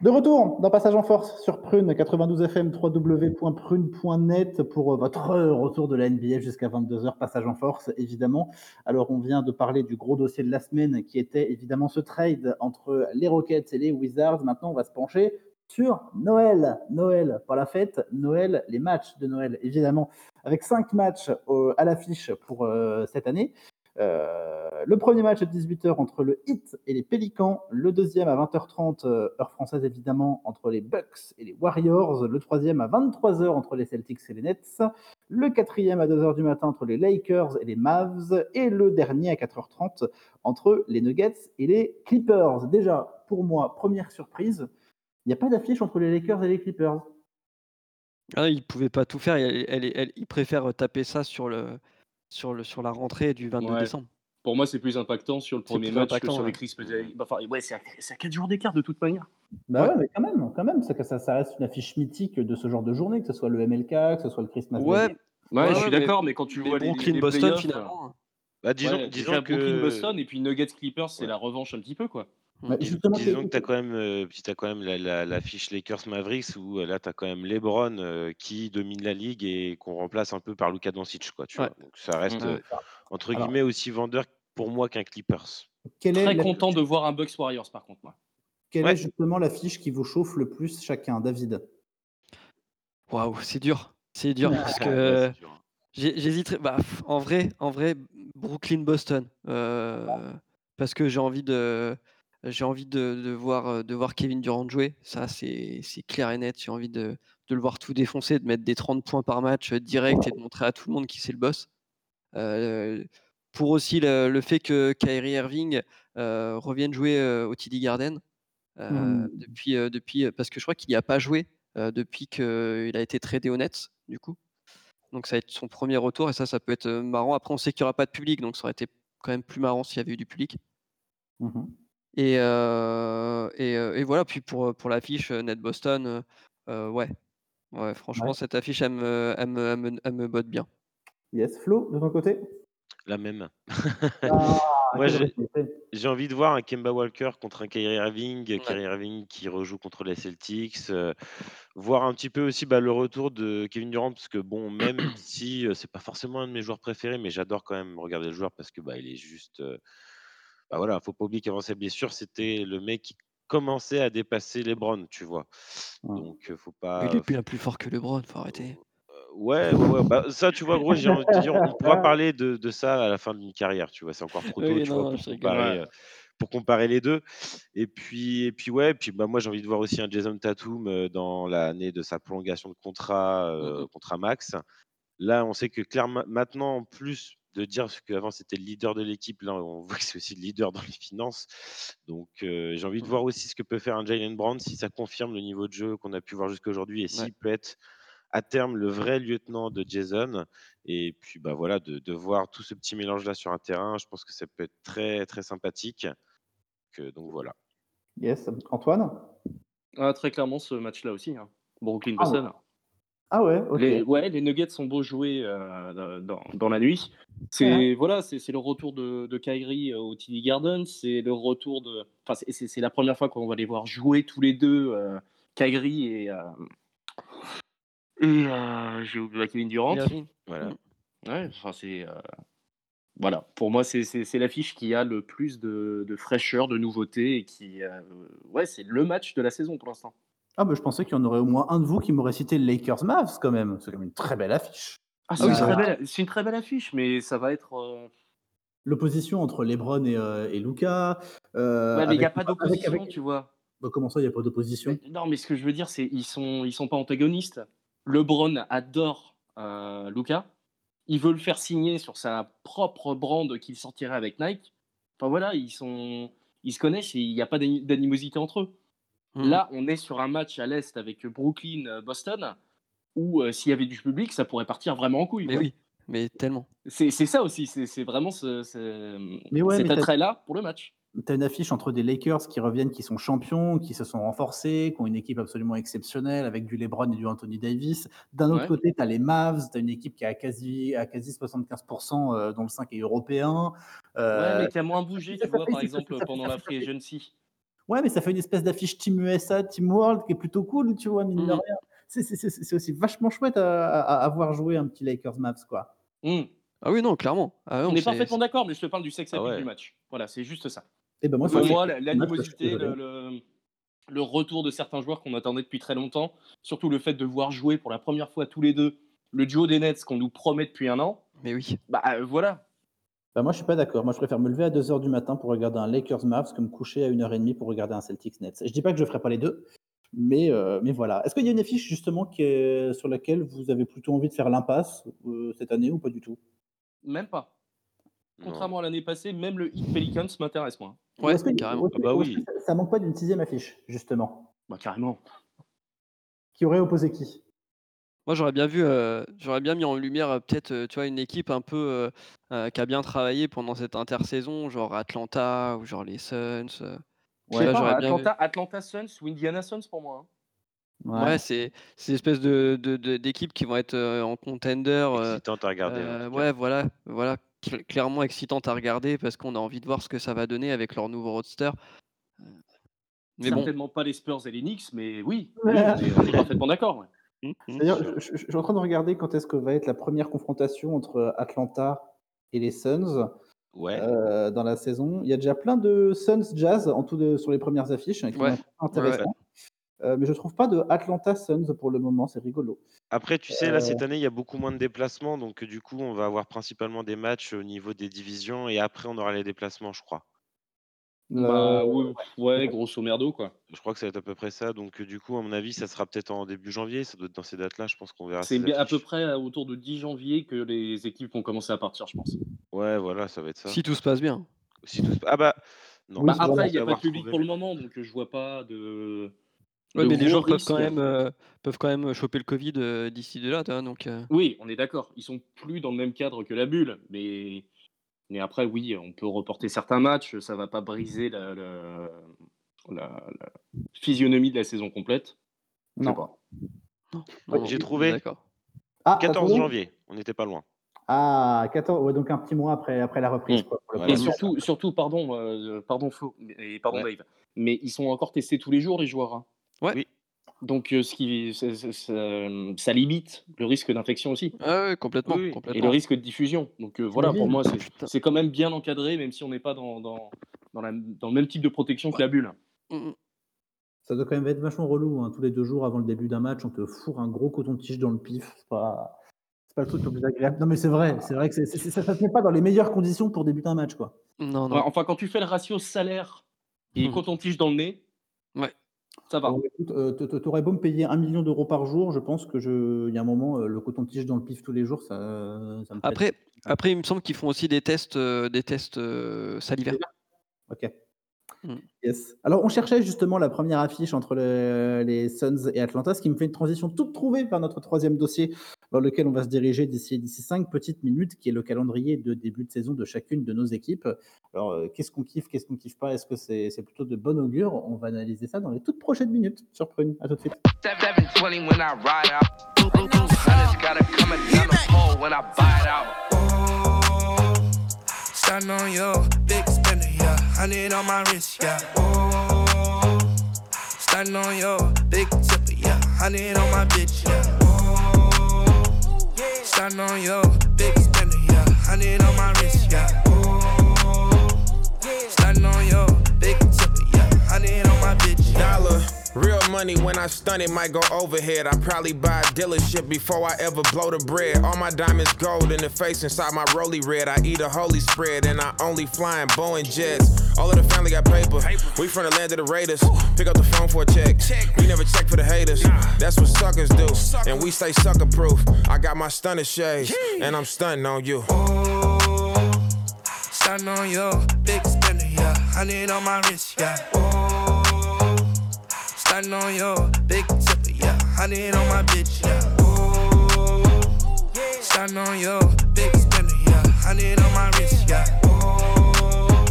De retour dans Passage en Force sur Prune 92 FM, www.prune.net pour euh, votre retour de la NBA jusqu'à 22h. Passage en Force, évidemment. Alors, on vient de parler du gros dossier de la semaine qui était évidemment ce trade entre les Rockets et les Wizards. Maintenant, on va se pencher sur Noël. Noël, pas la fête, Noël, les matchs de Noël, évidemment, avec cinq matchs euh, à l'affiche pour euh, cette année. Euh, le premier match à 18h entre le Heat et les Pélicans, le deuxième à 20h30, euh, heure française évidemment, entre les Bucks et les Warriors, le troisième à 23h entre les Celtics et les Nets, le quatrième à 2h du matin entre les Lakers et les Mavs, et le dernier à 4h30 entre les Nuggets et les Clippers. Déjà, pour moi, première surprise, il n'y a pas d'affiche entre les Lakers et les Clippers. Ah, il pouvait pas tout faire. Elle, elle- elle- il préfère taper ça sur, le, sur, le, sur la rentrée du 22 Ouais. décembre. Pour moi, c'est plus impactant sur le C'est premier plus match que impactant, sur les ouais. Bah, enfin, ouais, c'est à, c'est à 4 jours d'écart de toute manière. Bah Ouais. ouais, mais quand même, quand même, c'est que ça, ça reste une affiche mythique de ce genre de journée, que ce soit le MLK, que ce soit le Christmas Ouais, Day. Ouais, Ouais, je suis d'accord, mais quand tu vois les, Brooklyn, les Boston, finalement. Bah, disons, ouais, disons que. Brooklyn, Boston et puis Nuggets Clippers, c'est la revanche un petit peu quoi. Bah, Dis- disons que tu as quand même, euh, puis t'as quand même la, la, la fiche Lakers Mavericks où euh, là tu as quand même LeBron euh, qui domine la ligue et qu'on remplace un peu par Luka Doncic quoi, tu Ouais. vois. Donc ça reste Mhm. euh, entre Alors- guillemets aussi vendeur pour moi qu'un Clippers. quelle est, Très la- content de voir un Bucks Warriors par contre moi. quelle Ouais. est justement l'affiche qui vous chauffe le plus chacun, David? Waouh, c'est dur. C'est dur parce Ouais, que c'est dur, hein. j'ai- j'hésiterais. Bah, pff, en vrai, en vrai, Brooklyn, Boston, euh, parce que j'ai envie de, j'ai envie de, de voir, euh, de voir Kevin Durant jouer. Ça, c'est clair et net. J'ai envie de, de le voir tout défoncer, de mettre des 30 points par match euh, direct et de montrer à tout le monde qui c'est le boss. Euh, pour aussi le, le fait que Kyrie Irving euh, revienne jouer euh, au TD Garden Mhm. depuis, depuis, parce que je crois qu'il n'y a pas joué depuis qu'il a été tradé aux Nets, du coup. Donc ça va être son premier retour et ça, ça peut être marrant. Après, on sait qu'il n'y aura pas de public, donc ça aurait été quand même plus marrant s'il y avait eu du public. Mhm. Et, euh, et, euh, et voilà, puis pour, pour l'affiche euh, Net Boston, euh, ouais. ouais, franchement, Ouais. cette affiche, elle me, elle me, elle me- elle me botte bien. Yes, Flo, de ton côté? La même. Ah, Moi, j'ai- envie de voir un Kemba Walker contre un Kyrie Irving, Kyrie Irving qui rejoue contre les Celtics, euh, voir un petit peu aussi bah, le retour de Kevin Durant parce que bon, même si c'est pas forcément un de mes joueurs préférés, mais j'adore quand même regarder le joueur parce que bah il est juste, euh, bah voilà, faut pas oublier qu'avant sa blessure, c'était le mec qui commençait à dépasser les Browns, tu vois. Ouais. Donc euh, faut il pas. est bien plus fort que LeBron, faut arrêter. Ouais, ouais, bah, ça, tu vois, gros, j'ai envie de dire, on pourra parler de, de ça à la fin d'une carrière, tu vois, c'est encore trop tôt, Oui, tu non, vois, pour comparer, Ouais. euh, pour comparer les deux. Et puis, et puis ouais, puis bah, moi, j'ai envie de voir aussi un Jason Tatum euh, dans l'année de sa prolongation de contrat, euh, contrat max. Là, on sait que clairement, maintenant, en plus de dire qu'avant c'était le leader de l'équipe, là, on voit que c'est aussi le leader dans les finances. Donc, euh, j'ai envie de Mhm. voir aussi ce que peut faire un Jalen Brown si ça confirme le niveau de jeu qu'on a pu voir jusqu'à aujourd'hui et s'il Ouais. peut être à terme le vrai lieutenant de Jason. Et puis bah voilà, de, de voir tout ce petit mélange là sur un terrain, je pense que ça peut être très très sympathique. Que, donc voilà. Yes, Antoine? Ah, très clairement ce match-là aussi. hein. Ah, Brooklyn-Boston. Ah ouais, ok. Les, ouais, les Nuggets sont beaux jouer euh, dans, dans la nuit. C'est voilà, c'est c'est le retour de, de Kyrie euh, au TD Garden. C'est le retour de. Enfin, c'est- la première fois qu'on va les voir jouer tous les deux, euh, Kyrie et. euh, et euh, j'ai oublié Kevin Durant. Voilà. Ouais, enfin c'est. euh, Voilà, pour moi, c'est- c'est c'est l'affiche qui a le plus de, de fraîcheur, de nouveauté et qui. euh, ouais, c'est le match de la saison pour l'instant. Ah bah je pensais qu'il y en aurait au moins un de vous qui m'aurait cité Lakers Mavs quand même. C'est quand même une très belle affiche. Ah, c'est une, c'est très vrai. belle- c'est une très belle affiche, mais ça va être. euh, L'opposition entre LeBron et, euh, et Luca. euh, Ouais, mais il n'y a pas d'opposition, avec- tu vois. Bah, comment ça, il n'y a pas d'opposition? Non, mais ce que je veux dire, c'est ils sont ils sont pas antagonistes. LeBron adore euh, Luca. Il veut le faire signer sur sa propre brand qu'il sortirait avec Nike. Enfin voilà, ils sont ils se connaissent et il n'y a pas d'ani- d'animosité entre eux. Mhm. Là, on est sur un match à l'est avec Brooklyn euh, Boston où euh, s'il y avait du public, ça pourrait partir vraiment en couille. Mais quoi. oui, mais tellement. C'est c'est ça aussi, c'est c'est vraiment ce, ce- Mais ouais, cet attrait-là pour le match. Tu as une affiche entre des Lakers qui reviennent, qui sont champions, qui se sont renforcés, qui ont une équipe absolument exceptionnelle avec du LeBron et du Anthony Davis. D'un autre Ouais. côté, tu as les Mavs, tu as une équipe qui a quasi, à quasi 75%, euh, dont le 5 est européen. Euh, Ouais, mais qui a moins bougé, tu vois, par exemple, pendant la free agency. Ouais, mais ça fait une espèce d'affiche Team USA, Team World qui est plutôt cool, tu vois, mine de Mhm. rien. C'est- aussi vachement chouette à, à- à voir jouer un petit Lakers Mavs, quoi. Hmm. Ah oui, non, clairement. Ah non, On est parfaitement d'accord, mais je te parle du sex Ah ouais. du match. Voilà, c'est juste ça. Et ben moi, Pour moi, l'animosité, le, le- le retour de certains joueurs qu'on attendait depuis très longtemps, surtout le fait de voir jouer pour la première fois tous les deux le duo des Nets qu'on nous promet depuis un an, Mais oui. bah euh, voilà. Bah, moi, je suis pas d'accord. Moi, je préfère me lever à 2h du matin pour regarder un Lakers Mavs que me coucher à 1h30 pour regarder un Celtics Nets. Je dis pas que je ferai pas les deux, mais, euh, mais voilà. Est-ce qu'il y a une affiche justement qui est- sur laquelle vous avez plutôt envie de faire l'impasse euh, cette année ou pas du tout? Même pas. Non. Contrairement à l'année passée, même le Heat Pelicans m'intéresse moins. Ou Ouais, est-ce que- carrément. ou est-ce que- Ah bah oui. que ça, ça manque pas d'une sixième affiche, justement? Bah carrément. Qui aurait opposé qui? Moi, j'aurais bien vu, euh, j'aurais bien mis en lumière euh, peut-être, euh, tu vois, une équipe un peu euh, euh, qui a bien travaillé pendant cette intersaison, genre Atlanta ou genre les Suns. euh. Pas, vu. Atlanta, Atlanta Suns ou Indiana Suns pour moi. hein. Ouais, c'est c'est espèce de, d'équipes qui vont être euh, en contender. euh, Excitante à regarder. euh, ouais, voilà, voilà, cl- clairement excitante à regarder parce qu'on a envie de voir ce que ça va donner avec leur nouveau roadster. Mais bon, Certainement pas les Spurs et les Knicks, mais oui, Ouais. oui, on, est, on est parfaitement d'accord. ouais. Hum, hum. D'ailleurs, je, je- je suis en train de regarder quand est-ce que va être la première confrontation entre Atlanta et les Suns Ouais. euh, dans la saison. Il y a déjà plein de Suns Jazz en tout de- sur les premières affiches hein, qui Ouais. sont intéressants. Euh, mais je trouve pas de Atlanta Suns pour le moment, c'est rigolo. Après, tu sais, Euh, là, cette année, il y a beaucoup moins de déplacements. Donc, euh, du coup, on va avoir principalement des matchs au niveau des divisions. Et après, on aura les déplacements, je crois. Bah, Euh, ouais, ouais, grosso merdo, quoi. Je crois que ça va être à peu près ça. Donc, euh, du coup, à mon avis, ça sera peut-être en début janvier. Ça doit être dans ces dates-là. Je pense qu'on verra C'est ces à peu près euh, autour de 10 janvier que les équipes vont commencer à partir, je pense. Ouais, voilà, ça va être ça. si tout se passe bien. Si tout se- Ah bah, non. Oui, Bah, après, il n'y a pas de public pour le moment, donc euh, je vois pas de. Ouais, de mais les joueurs peuvent quand même, euh, peuvent quand même choper le Covid euh, d'ici de là, donc. euh, Oui, on est d'accord. Ils sont plus dans le même cadre que la bulle, mais mais après, oui, on peut reporter certains matchs. Ça va pas briser la, la- la- la physionomie de la saison complète. Je sais Non. pas. non, Ouais, j'ai trouvé. D'accord. Ah, t'as 14 trouvé janvier. On n'était pas loin. Ah, 14, ouais, donc un petit mois après, après la reprise. Mm. quoi, pour le Voilà. Et surtout, surtout, pardon, euh, pardon Flo, et pardon Ouais. Dave, mais ils sont encore testés tous les jours les joueurs. hein. Ouais. Oui. Donc, euh, ce qui, ça, ça- ça- ça limite le risque d'infection aussi. Ah ouais, complètement, Oui, oui. Et complètement. le risque de diffusion. Donc euh, voilà, pour moi, c'est- quand même bien encadré, même si on n'est pas dans, dans, dans, la- dans le même type de protection que la bulle. Mm, mm. Ça doit quand même être vachement relou. hein. Tous les deux jours avant le début d'un match, on te fourre un gros coton-tige dans le pif. C'est pas, c'est pas le truc le plus agréable. Non, mais c'est vrai. C'est vrai que ça ne se met pas dans les meilleures conditions pour débuter un match. Quoi. Non, Ouais, non. enfin, quand tu fais le ratio salaire et Mhm. coton-tige dans le nez, Ouais. Ça va. Bon, écoute, euh, t- t- t'aurais beau me payer un million d'euros par jour, je pense que je, il y a un moment, euh, le coton-tige dans le pif tous les jours, ça, ça me fait. Après, après, il me semble qu'ils font aussi des tests, euh, des tests euh, salivaires. Ok. Mm. Yes. Alors, on cherchait justement la première affiche entre le- les Suns et Atlanta, ce qui me fait une transition toute trouvée vers notre troisième dossier, dans lequel on va se diriger d'ici cinq petites minutes, qui est le calendrier de début de saison de chacune de nos équipes. Alors, euh, qu'est-ce qu'on kiffe, qu'est-ce qu'on kiffe pas? Est-ce que c'est plutôt de bon augure? On va analyser ça dans les toutes prochaines minutes sur Prune. À tout de suite. 720 when I ride out. Blue blue hunters got it coming down the pole when I buy it out. Starting on your big yeah. Oh, starting on your big spender, yeah. Hundred on my wrist, yeah. Oh, starting on your big tipper, yeah. Hundred on my bitch, yeah. Dollar. Real money when I stun it might go overhead. I probably buy a dealership before I ever blow the bread. All my diamonds gold in the face inside my roly red. I eat a holy spread and I only fly in Boeing jets. All of the family got paper. We from the land of the Raiders. Pick up the phone for a check. We never check for the haters. That's what suckers do. And we stay sucker proof. I got my stunner shades and I'm stunting on you. Oh, Starting on you. big spender, yeah. Hundred on my wrist, yeah. Oh, starting on your big tipper, yeah. Hundred on my bitch, yeah. Oh, starting on your big spender, yeah. Hundred on my wrist, yeah. Oh,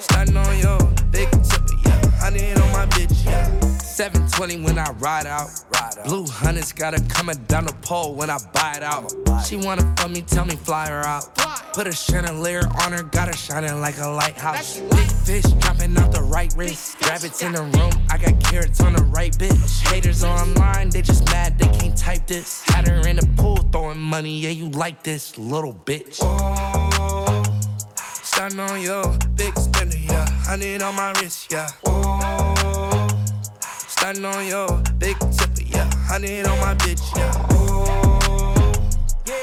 starting on your big tipper, yeah. Hundred on my bitch, yeah. 720 when I ride out. Blue hunters got her coming down the pole when I buy it out. She wanna fuck me, tell me fly her out. Put a chandelier on her, got her shining like a lighthouse. Big fish dropping out the right wrist. Rabbits in the room, I got carrots on the right bitch. Haters online, they just mad they can't type this. Had her in the pool throwing money, yeah, you like this little bitch. Oh, starting on your big spender, yeah. Hundred on my wrist, yeah. Oh, starting on your big tipper, yeah. Hundred on my bitch, yeah. Oh,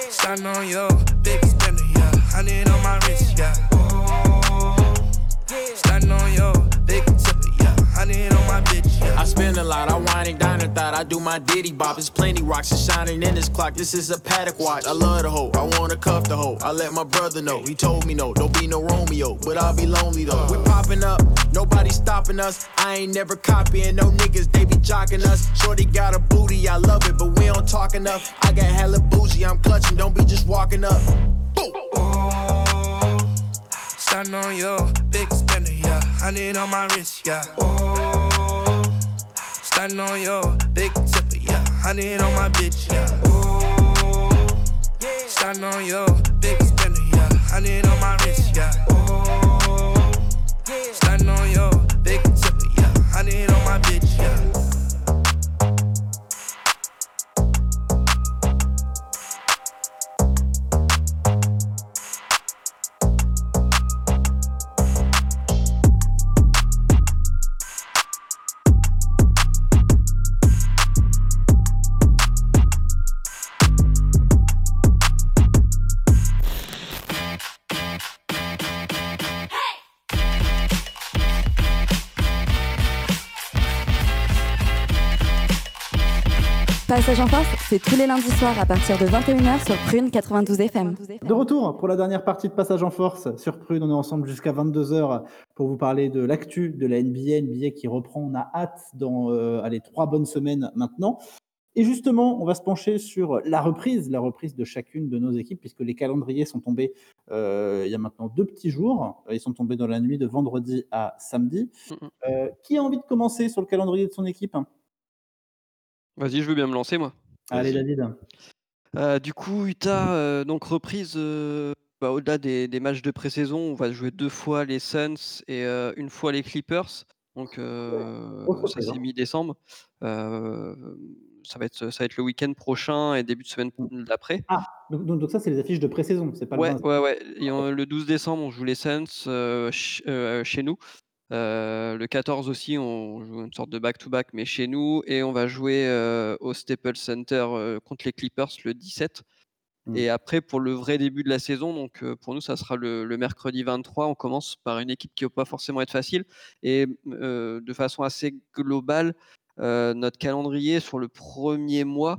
starting on your big spender, yeah. Hundred on my wrist, yeah. Oh, starting on your. Hundred on my bitch, yeah. I spend a lot, I wine and dine and thought I do my ditty bop. It's plenty rocks and shining in this clock. This is a paddock watch. I love the hoe, I wanna cuff the hoe. I let my brother know, he told me no, don't be no Romeo, but I'll be lonely though. We popping up, nobody stopping us. I ain't never copying no niggas, they be jocking us. Shorty got a booty, I love it, but we don't talk enough. I got hella bougie, I'm clutching, don't be just walking up. Starting on your big spender, yeah. Hundred on my wrist, yeah. Oh, starting on your big tipper, yeah. Hundred on my bitch, yeah. Oh, starting on your big spender, yeah. Hundred on my wrist, yeah. Oh, starting on your big tipper, yeah. Hundred on my bitch, yeah. En force, c'est tous les lundis soirs à partir de 21h sur Prune 92 FM. De retour pour la dernière partie de Passage en Force sur Prune. On est ensemble jusqu'à 22h pour vous parler de l'actu de la NBA. NBA qui reprend. On a hâte dans euh, allez, trois bonnes semaines maintenant. Et justement, on va se pencher sur la reprise, la reprise de chacune de nos équipes, puisque les calendriers sont tombés euh, il y a maintenant deux petits jours. Ils sont tombés dans la nuit de vendredi à samedi. Euh, qui a envie de commencer sur le calendrier de son équipe? Vas-y, je veux bien me lancer, moi. Allez, David. Euh, du coup, Utah, euh, donc reprise euh, bah, au-delà des, des matchs de pré-saison, on va jouer deux fois les Suns et euh, une fois les Clippers. Donc, euh, ça c'est mi-décembre. Euh, ça, va être, ça va être le week-end prochain et début de semaine d'après. Ah, donc, donc- donc ça, c'est les affiches de pré-saison, c'est pas Ouais, le 20. ouais, ouais. Et on- le 12 décembre, on joue les Suns euh, ch- euh, chez nous. Euh, le 14 aussi, on joue une sorte de back-to-back, mais chez nous. Et on va jouer euh, au Staples Center euh, contre les Clippers le 17. Mm. Et après, pour le vrai début de la saison, donc pour nous, ça sera le, le mercredi 23. On commence par une équipe qui ne va pas forcément être facile. Et de façon assez globale, notre calendrier sur le premier mois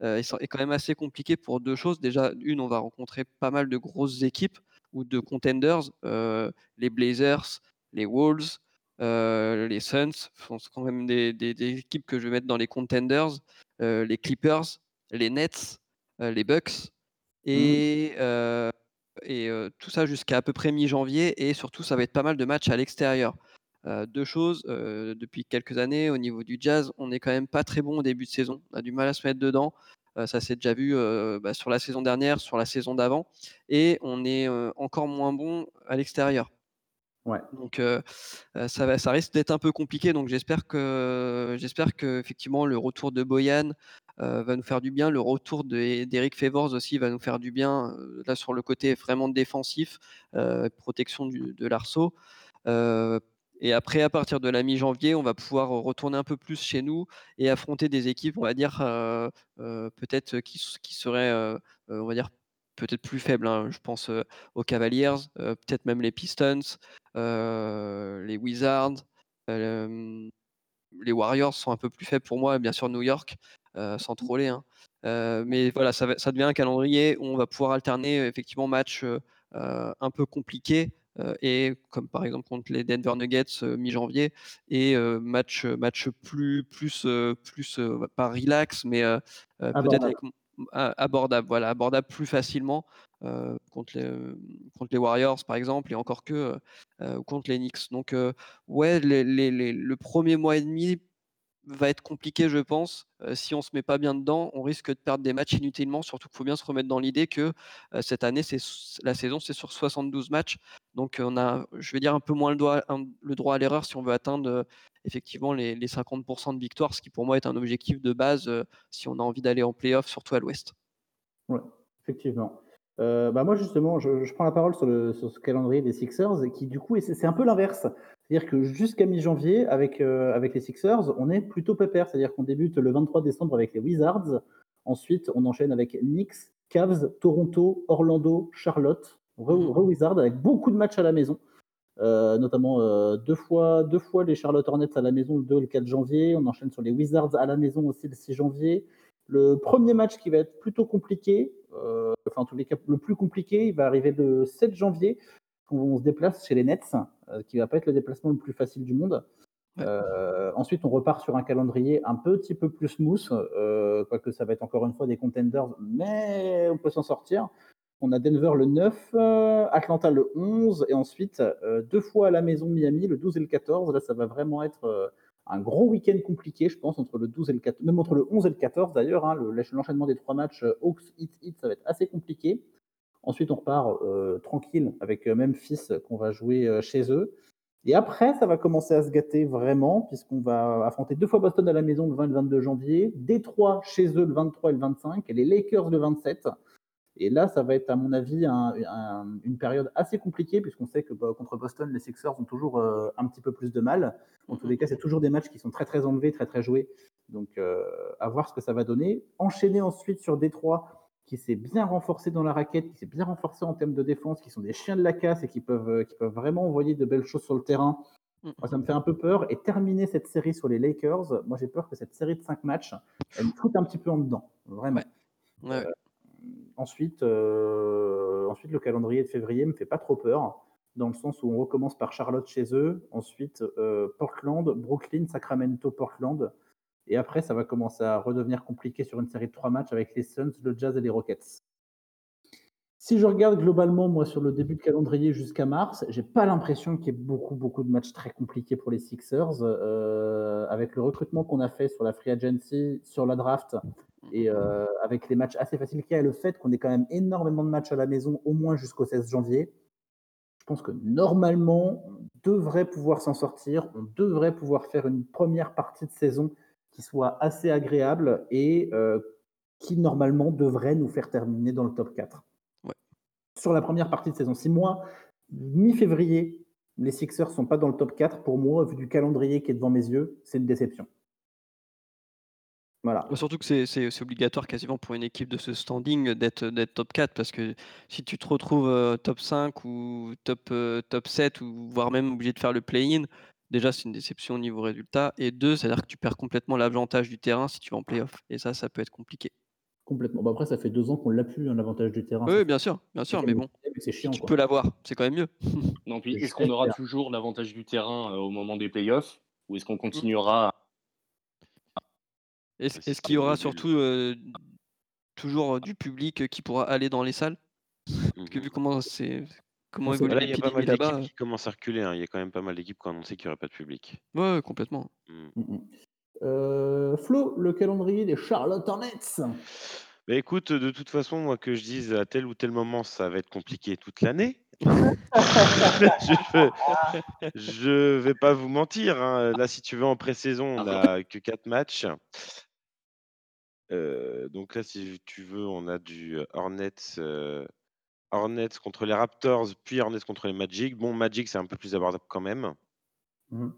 est quand même assez compliqué pour deux choses. Déjà, une, on va rencontrer pas mal de grosses équipes ou de contenders, les Blazers, les Wolves, euh, les Suns, sont quand même des, des- des équipes que je vais mettre dans les contenders, euh, les Clippers, les Nets, euh, les Bucks, et, et euh, tout ça jusqu'à à peu près mi-janvier, et surtout ça va être pas mal de matchs à l'extérieur. Deux choses, depuis quelques années au niveau du jazz, on n'est quand même pas très bon au début de saison, on a du mal à se mettre dedans. Ça s'est déjà vu bah, sur la saison dernière, sur la saison d'avant, et on est encore moins bon à l'extérieur. Ouais. Donc ça, va, ça risque d'être un peu compliqué. Donc j'espère que j'espère que effectivement le retour de Boyan va nous faire du bien. Le retour de- d'Eric Favors aussi va nous faire du bien. là sur le côté vraiment défensif, protection de l'arceau. Et après, à partir de la mi-janvier, on va pouvoir retourner un peu plus chez nous et affronter des équipes, on va dire, peut-être qui, seraient, on va dire, peut-être plus faibles. hein. Je pense euh, aux Cavaliers, euh, peut-être même les Pistons, les Wizards, les Warriors sont un peu plus faibles pour moi, bien sûr New York, sans troller. hein. Mais voilà, ça, va- ça devient un calendrier où on va pouvoir alterner effectivement matchs un peu compliqués et comme par exemple contre les Denver Nuggets mi-janvier et match match plus plus plus pas relax mais euh, peut-être Abordable. avec abordable voilà abordable plus facilement contre les contre les Warriors par exemple et encore que contre les Knicks donc euh, ouais les- le premier mois et demi va être compliqué, je pense. Si on se met pas bien dedans, on risque de perdre des matchs inutilement. Surtout qu'il faut bien se remettre dans l'idée que cette année, c'est la saison, c'est sur 72 matchs. Donc on a, je vais dire, un peu moins le droit, à l'erreur si on veut atteindre effectivement les, les 50% de victoire, ce qui pour moi est un objectif de base si on a envie d'aller en playoff, surtout à l'Ouest. Ouais, effectivement. Bah moi justement, je, prends la parole sur, ce calendrier des Sixers, qui du coup, c'est un peu l'inverse. C'est-à-dire que jusqu'à mi-janvier, avec, avec les Sixers, on est plutôt pépère. C'est-à-dire qu'on débute le 23 décembre avec les Wizards. Ensuite, on enchaîne avec Knicks, Cavs, Toronto, Orlando, Charlotte, re, re Wizards, avec beaucoup de matchs à la maison. Euh, notamment euh, deux, fois, deux fois les Charlotte Hornets à la maison le 2 et le 4 janvier. On enchaîne sur les Wizards à la maison aussi le 6 janvier. Le premier match qui va être plutôt compliqué, euh, enfin en tous les cas le plus compliqué, il va arriver le 7 janvier, où on se déplace chez les Nets, qui va pas être le déplacement le plus facile du monde. Ensuite, on repart sur un calendrier un petit peu plus smooth, quoique ça va être encore une fois des contenders, mais on peut s'en sortir. On a Denver le 9, euh, Atlanta le 11, et ensuite euh, deux fois à la maison Miami, le 12 et le 14. Là, ça va vraiment être euh, un gros week-end compliqué, je pense, entre le 12 et le 14, même entre le 11 et le 14 d'ailleurs. hein, le- l'enchaînement des trois matchs Hawks, Heat, Heat, ça va être assez compliqué. Ensuite, on repart tranquille avec Memphis qu'on va jouer chez eux. Et après, ça va commencer à se gâter vraiment, puisqu'on va affronter deux fois Boston à la maison le 20 et le 22 janvier, Détroit chez eux le 23 et le 25, et les Lakers le 27. Et là, ça va être, à mon avis, un- un- une période assez compliquée, puisqu'on sait que bah, contre Boston, les Sixers ont toujours euh, un petit peu plus de mal. En tous les cas, c'est toujours des matchs qui sont très, très enlevés, très, très joués. Donc, euh, à voir ce que ça va donner. Enchaîner ensuite sur Détroit, qui s'est bien renforcé dans la raquette, qui s'est bien renforcé en termes de défense, qui sont des chiens de la casse et qui peuvent, euh, qui peuvent vraiment envoyer de belles choses sur le terrain. Moi, ça me fait un peu peur. Et terminer cette série sur les Lakers, moi, j'ai peur que cette série de cinq matchs, elle me foute un petit peu en dedans. Vraiment. Ouais. Ensuite, euh, ensuite, le calendrier de février me fait pas trop peur, dans le sens où on recommence par Charlotte chez eux, ensuite euh, Portland, Brooklyn, Sacramento, Portland, et après ça va commencer à redevenir compliqué sur une série de trois matchs avec les Suns, le Jazz et les Rockets. Si je regarde globalement, moi, sur le début de calendrier jusqu'à mars, j'ai pas l'impression qu'il y ait beaucoup, beaucoup de matchs très compliqués pour les Sixers. Euh, avec le recrutement qu'on a fait sur la free agency, sur la draft, et euh, avec les matchs assez faciles qu'il y a, et le fait qu'on ait quand même énormément de matchs à la maison, au moins jusqu'au 16 janvier, je pense que normalement, on devrait pouvoir s'en sortir. On devrait pouvoir faire une première partie de saison qui soit assez agréable et euh, qui normalement devrait nous faire terminer dans le top 4 sur la première partie de saison. Si moi, mi-février, les Sixers ne sont pas dans le top 4, pour moi, vu du calendrier qui est devant mes yeux, c'est une déception. Voilà. Bah, Surtout que c'est- obligatoire quasiment pour une équipe de ce standing d'être top 4 parce que si tu te retrouves euh, top 5 ou top, euh, top 7 ou voire même obligé de faire le play-in, déjà c'est une déception au niveau résultat. Et deux, c'est-à-dire que tu perds complètement l'avantage du terrain si tu vas en playoff. Et ça, ça peut être compliqué. Complètement. Bah, après, ça fait deux ans qu'on l'a plus, hein, l'avantage du terrain. Oui, bien sûr, bien sûr, mais bon, C'est chiant. tu quoi. peux l'avoir, c'est quand même mieux. Non, puis est-ce qu'on aura toujours l'avantage du terrain euh, au moment des playoffs ou est-ce qu'on continuera à- Est-ce qu'il y aura surtout euh, toujours euh, du public qui pourra aller dans les salles? Parce que vu comment c'est comment évolue là, il y a pas mal l'épidémie d'équipes là-bas. qui commencent à reculer. hein. Il y a quand même pas mal d'équipes qui ont annoncé qu'il n'y aurait pas de public. Ouais, complètement. Mm. Euh, Flo, le calendrier des Charlotte Hornets. Bah, écoute, de toute façon, moi, que je dise à tel ou tel moment, ça va être compliqué toute l'année. je, je vais pas vous mentir. hein. Là, si tu veux, en pré-saison, on n'a que 4 matchs. Euh, donc là, si tu veux, on a du Hornets, euh, Hornets contre les Raptors, puis Hornets contre les Magic. Bon, Magic, c'est un peu plus abordable quand même. Mhm.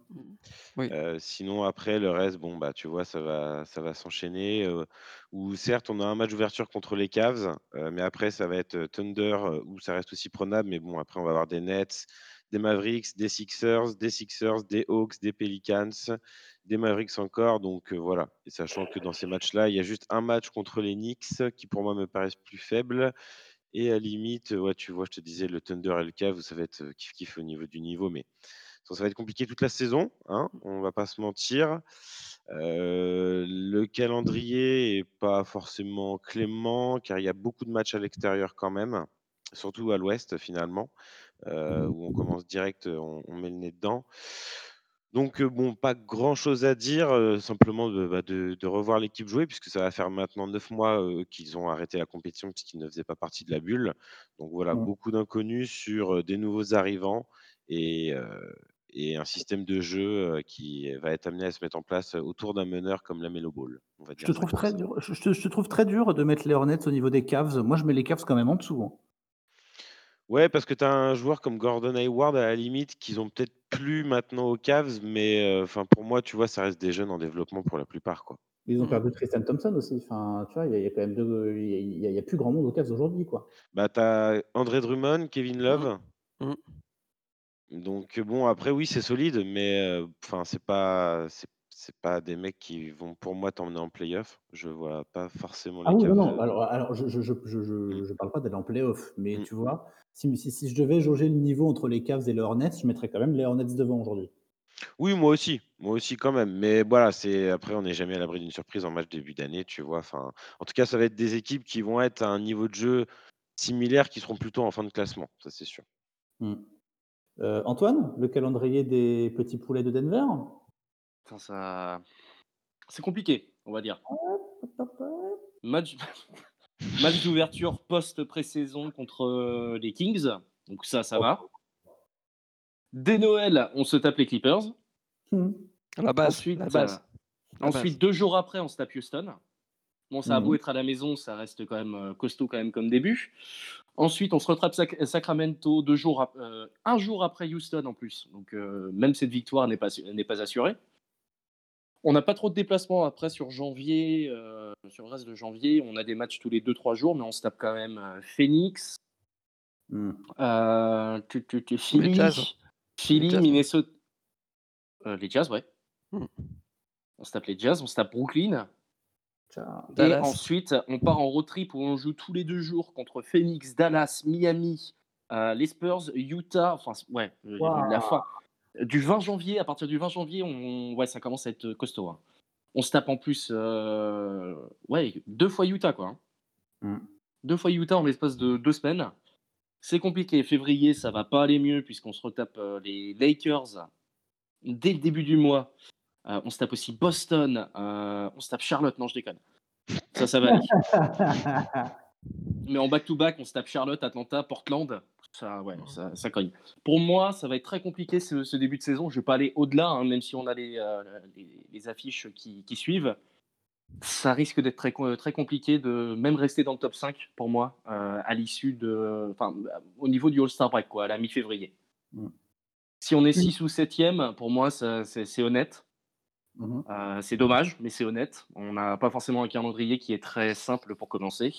Euh, sinon, après, le reste, bon, bah, tu vois, ça va, ça va s'enchaîner. euh, Ou certes, on a un match d'ouverture contre les Cavs, euh, mais après, ça va être euh, Thunder, euh, où ça reste aussi prenable. Mais bon, après, on va avoir des Nets, des Mavericks, des Sixers, des Sixers, des Hawks, des Pelicans, des Mavericks encore. Donc euh, voilà. Et sachant que dans ces matchs-là, il y a juste un match contre les Knicks qui, pour moi, me paraissent plus faibles. Et à limite, ouais, tu vois, je te disais, le Thunder et le Cavs, ça va être kiff-kiff au niveau du niveau. Mais ça, va être compliqué toute la saison, hein, on va pas se mentir. Euh, le calendrier est pas forcément clément, car il y a beaucoup de matchs à l'extérieur quand même, surtout à l'ouest finalement, euh, où on commence direct, on, on met le nez dedans. Donc euh, bon, pas grand-chose à dire, euh, simplement de, bah, de- de revoir l'équipe jouer, puisque ça va faire maintenant neuf mois euh, qu'ils ont arrêté la compétition, puisqu'ils ne faisaient pas partie de la bulle. Donc voilà, Ouais. beaucoup d'inconnus sur des nouveaux arrivants et, et un système de jeu qui va être amené à se mettre en place autour d'un meneur comme la Melo Ball. On va Je dire te, ça trouve comme très ça. dur, je, je te, je te trouve très dur de mettre les Hornets au niveau des Cavs. Moi, je mets les Cavs quand même en dessous. hein. Ouais, parce que tu as un joueur comme Gordon Hayward à la limite qu'ils ont peut-être plus maintenant aux Cavs, mais euh, enfin pour moi, tu vois, ça reste des jeunes en développement pour la plupart, quoi. Ils ont perdu Tristan Thompson aussi. Enfin, tu vois, il y, a- il y a quand même deux, il y a- il y plus grand monde aux Cavs aujourd'hui, quoi. Bah, tu as André Drummond, Kevin Love. Mhm. Donc bon, après oui, c'est solide, mais enfin c'est pas c'est c'est pas des mecs qui vont pour moi t'emmener en playoff. Je vois pas forcément les Ah oui, non, non. Alors, alors je, je, je, je, je parle pas d'aller en playoff, mais Mm. tu vois, si, si, si je devais jauger le niveau entre les Cavs et les Hornets, je mettrais quand même les Hornets devant aujourd'hui. Oui, moi aussi, moi aussi quand même. Mais voilà, c'est après on n'est jamais à l'abri d'une surprise en match début d'année, tu vois. Enfin, en tout cas, ça va être des équipes qui vont être à un niveau de jeu similaire, qui seront plutôt en fin de classement, ça c'est sûr. Euh, Antoine, le calendrier des petits poulets de Denver? Ça... C'est compliqué, on va dire. Match, Match d'ouverture post-pré-saison contre euh, les Kings. Donc ça, ça va. Dès Noël, on se tape les Clippers. La base. Ensuite, la base. euh, La ensuite deux jours après, on se tape Houston. Bon, ça a beau être à la maison, ça reste quand même euh, costaud quand même comme début. Ensuite, on se rattrape Sac- Sacramento deux jours euh, un jour après Houston en plus. Donc euh, même cette victoire n'est pas, pas assurée. On n'a pas trop de déplacements après sur janvier, euh, sur le reste de janvier. On a des matchs tous les 2-3 jours, mais on se tape quand même Phoenix, Mm. euh, tu- tu- tu- Philly, Jazz. Philly, Les Jazz. Minnesota. Les Jazz, ouais. Mm. On se tape les Jazz, on se tape Brooklyn. Et ensuite, on part en road trip où on joue tous les deux jours contre Phoenix, Dallas, Miami, euh, les Spurs, Utah. Enfin, ouais, euh, la fin. Du 20 janvier, à partir du 20 janvier, on, ouais, ça commence à être costaud. hein. On se tape en plus, euh, ouais, deux fois Utah, quoi. hein. Mm. Deux fois Utah en l'espace de deux semaines. C'est compliqué. Février, ça va pas aller mieux puisqu'on se retape euh, les Lakers dès le début du mois. Euh, on se tape aussi Boston. euh, on se tape Charlotte. Non, je déconne. Ça, ça va aller. Mais en back-to-back, on se tape Charlotte, Atlanta, Portland. Ça, ouais, ça, ça cogne. Pour moi, ça va être très compliqué ce, ce début de saison. Je vais pas aller au-delà, hein, même si on a les, euh, les, les affiches qui, qui suivent. Ça risque d'être très, co- très compliqué de même rester dans le top 5 pour moi à l'issue de. Enfin, au niveau du All-Star Break, quoi, à la mi-février. Mm. Si on est 6 ou 7e, pour moi, c'est honnête. Mhm. Euh, c'est dommage, mais c'est honnête. On n'a pas forcément un calendrier qui est très simple pour commencer.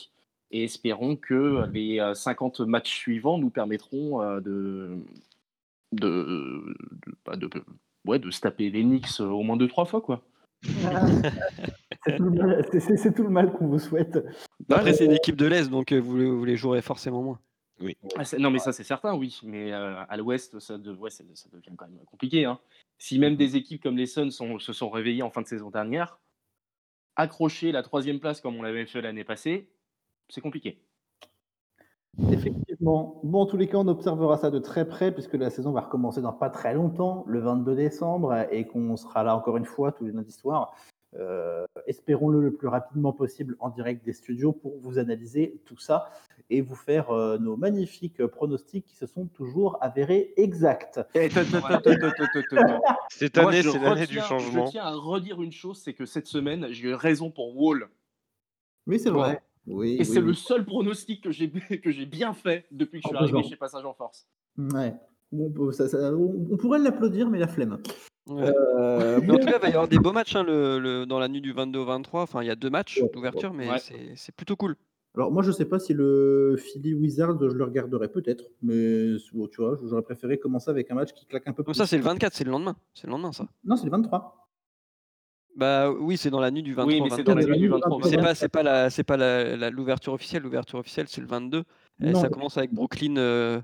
Et espérons que les euh, 50 matchs suivants nous permettront euh, de, de, de, bah, de- ouais, de se taper les Knicks euh, au moins deux, trois fois. Quoi. C'est tout le mal- c'est- c'est- c'est tout le mal qu'on vous souhaite. Après, c'est une équipe de l'Est, donc euh, vous, vous les jouerez forcément moins. Oui. Ah, non, mais ça, c'est certain, oui. Mais euh, à l'ouest, ça, de- ouais, c'est- ça devient quand même compliqué. hein. Si même des équipes comme les Suns sont- se sont réveillées en fin de saison dernière, accrocher la troisième place comme on l'avait fait l'année passée, c'est compliqué. Effectivement. Bon, en tous les cas, on observera ça de très près puisque la saison va recommencer dans pas très longtemps, le 22 décembre, et qu'on sera là encore une fois tous les lundis soirs. Euh, espérons-le le plus rapidement possible en direct des studios pour vous analyser tout ça et vous faire euh, nos magnifiques pronostics qui se sont toujours avérés exacts. Cette année, je c'est l'année du changement. Je tiens à redire une chose, c'est que cette semaine, j'ai eu raison pour Wall. Oui, c'est vrai. Oui, Et oui, c'est oui. le seul pronostic que j'ai que j'ai bien fait depuis que je suis En arrivé chez Passage en Force. Ouais. On, peut- ça- ça- on- on pourrait l'applaudir, mais la flemme. Ouais. Euh, Mais en tout cas, il va y avoir des beaux matchs hein, le, le- dans la nuit du 22 au 23. Enfin, il y a deux matchs d'ouverture, mais Ouais. c'est c'est plutôt cool. Alors moi je sais pas si le Philly Wizard je le regarderai peut-être, mais bon, tu vois, j'aurais préféré commencer avec un match qui claque un peu Comme plus. ça, c'est le 24, c'est le lendemain. C'est le lendemain, ça. Non, c'est le 23. Bah oui, c'est dans la nuit du 23 Oui, mais c'est 24. dans la nuit du 23 au C'est 24. pas, c'est pas la, c'est pas la- la- l'ouverture officielle. L'ouverture officielle, c'est le 22. Et Non. ça commence avec Brooklyn, euh,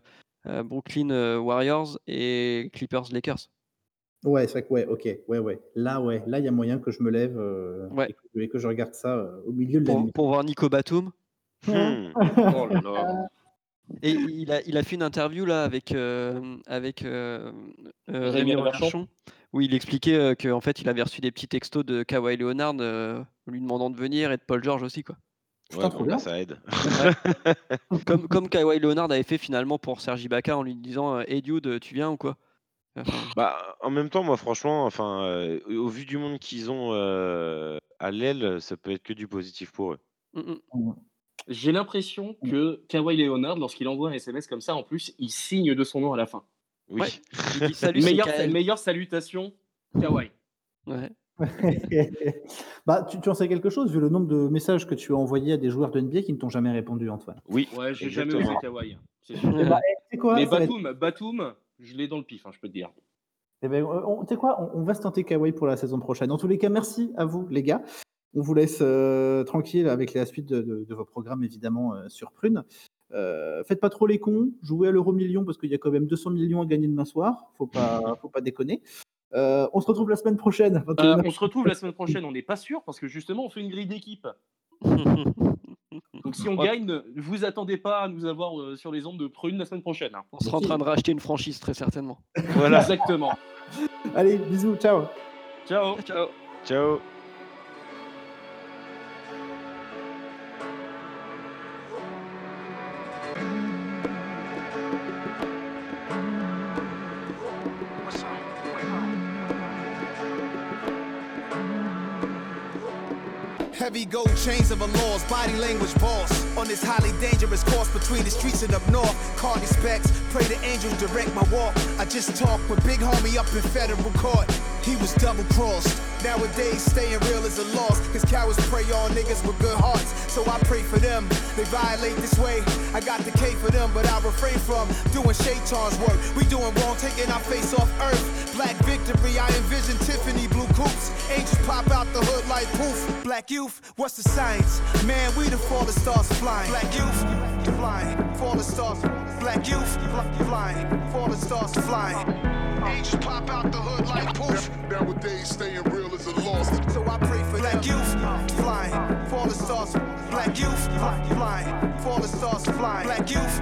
euh, Brooklyn euh, Warriors et Clippers Lakers. Ouais, c'est vrai que ouais, ok, ouais, ouais. Là, ouais, là il y a moyen que je me lève euh, Ouais. et, que, et que je regarde ça euh, au milieu de la Pour, nuit. pour voir Nico Batum? Hmm. Oh là là. Et il a, il a fait une interview là avec, euh, avec Rémi Reverchon. Où il expliquait euh, qu'en fait il avait reçu des petits textos de Kawhi Leonard euh, lui demandant de venir et de Paul George aussi quoi. Ouais, bon, ça aide. comme, comme Kawhi Leonard avait fait finalement pour Sergi Ibaka en lui disant Hey dude, tu viens ou quoi? Bah, en même temps, moi, franchement, enfin, euh, au vu du monde qu'ils ont euh, à l'aile, ça peut être que du positif pour eux. mm, mm. J'ai l'impression que Kawhi Leonard, lorsqu'il envoie un SMS comme ça, en plus, il signe de son nom à la fin. Oui. Ouais. Il dit salut, c'est meilleure, meilleure salutation, Kawhi. Ouais. bah, tu, tu en sais quelque chose vu le nombre de messages que tu as envoyés à des joueurs de NBA qui ne t'ont jamais répondu, Antoine? Oui. Ouais, j'ai jamais osé Kawhi. c'est sûr. Eh bah, eh, quoi, Mais être- Batum, Batum, je l'ai dans le pif, hein, je peux te dire. Eh ben, on- tu sais quoi, on, on va se tenter Kawhi pour la saison prochaine. En tous les cas, merci à vous, les gars. On vous laisse euh, tranquille avec la suite de, de- de vos programmes, évidemment, euh, sur Prune. Euh, faites pas trop les cons, jouez à l'euro million parce qu'il y a quand même 200 millions à gagner demain soir. Faut pas, faut pas déconner. Euh, on se retrouve la semaine prochaine. Euh, 21. on se retrouve la semaine prochaine, on n'est pas sûr parce que justement on fait une grille d'équipe. Donc si on Ouais. gagne, ne vous attendez pas à nous avoir euh, sur les ondes de prune la semaine prochaine. hein. On sera en train de racheter une franchise très certainement. Voilà. Exactement. Allez, bisous, ciao. Ciao. Ciao. Ciao. Heavy gold chains of a laws, body language boss. On this highly dangerous course between the streets and up north. Cardi specs, pray the angels direct my walk. I just talked with big homie up in federal court. He was double crossed. Nowadays, staying real is a loss. Cause cowards prey on niggas with good hearts. So I pray for them. They violate this way. I got the K for them, but I refrain from doing Shaitan's work. We doing wrong, taking our face off earth. Black victory, I envision Tiffany blue coops. Angels pop out the hood like poof. Black youth, what's the science? Man, we the fallen stars flying. Black youth, flying. Fallen stars. Black youth, flying. Fallen stars flying. Angels pop out the hood like poof. Nowadays, staying real is a loss. So I pray for Black youth, flying. Fallen stars. Black youth, fl- flying. Fallen stars flying. Black youth.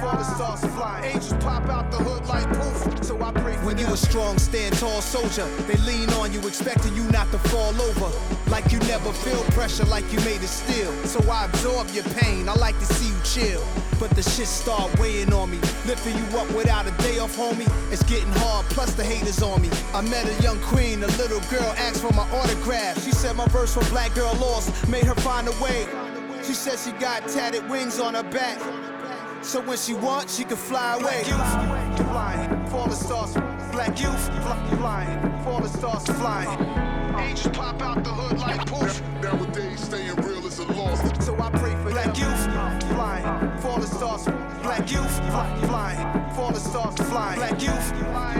Fallen stars flying. Angels pop out the hood like poof. So I pray When you a strong, stand tall soldier, they lean on you, expecting you not to fall over. Like you never feel pressure, like you made it still. So I absorb your pain. I like to see you chill. But the shit start weighing on me. Lifting you up without a day off, homie. It's getting hard, plus the haters on me. I met a young queen, a little girl asked for my autograph. She said my verse for Black Girl Lost made her find a way. She said she got tatted wings on her back. So when she wants, she can fly away. Black youth, flying, fall the stars. Black youth, fly, flying, fall the stars flying. Angels pop out the hood like poof. Nowadays, staying real is a loss. So I pray for Black youth, flying, fall the stars. Black youth, flying, fall the stars flying. Black youth, flying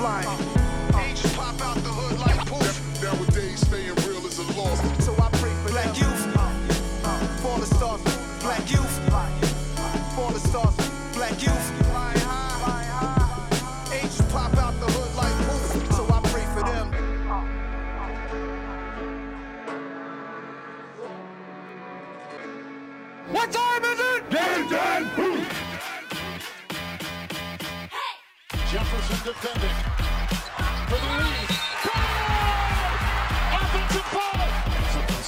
flying. Angels pop out the hood like poof. Nowadays, staying real is a loss. So I pray for black youth. For the stars, black youth. For the stars, black youth. Angels pop out the hood like poof. So I pray for them. What time is it? Downtown Booth. Jefferson defending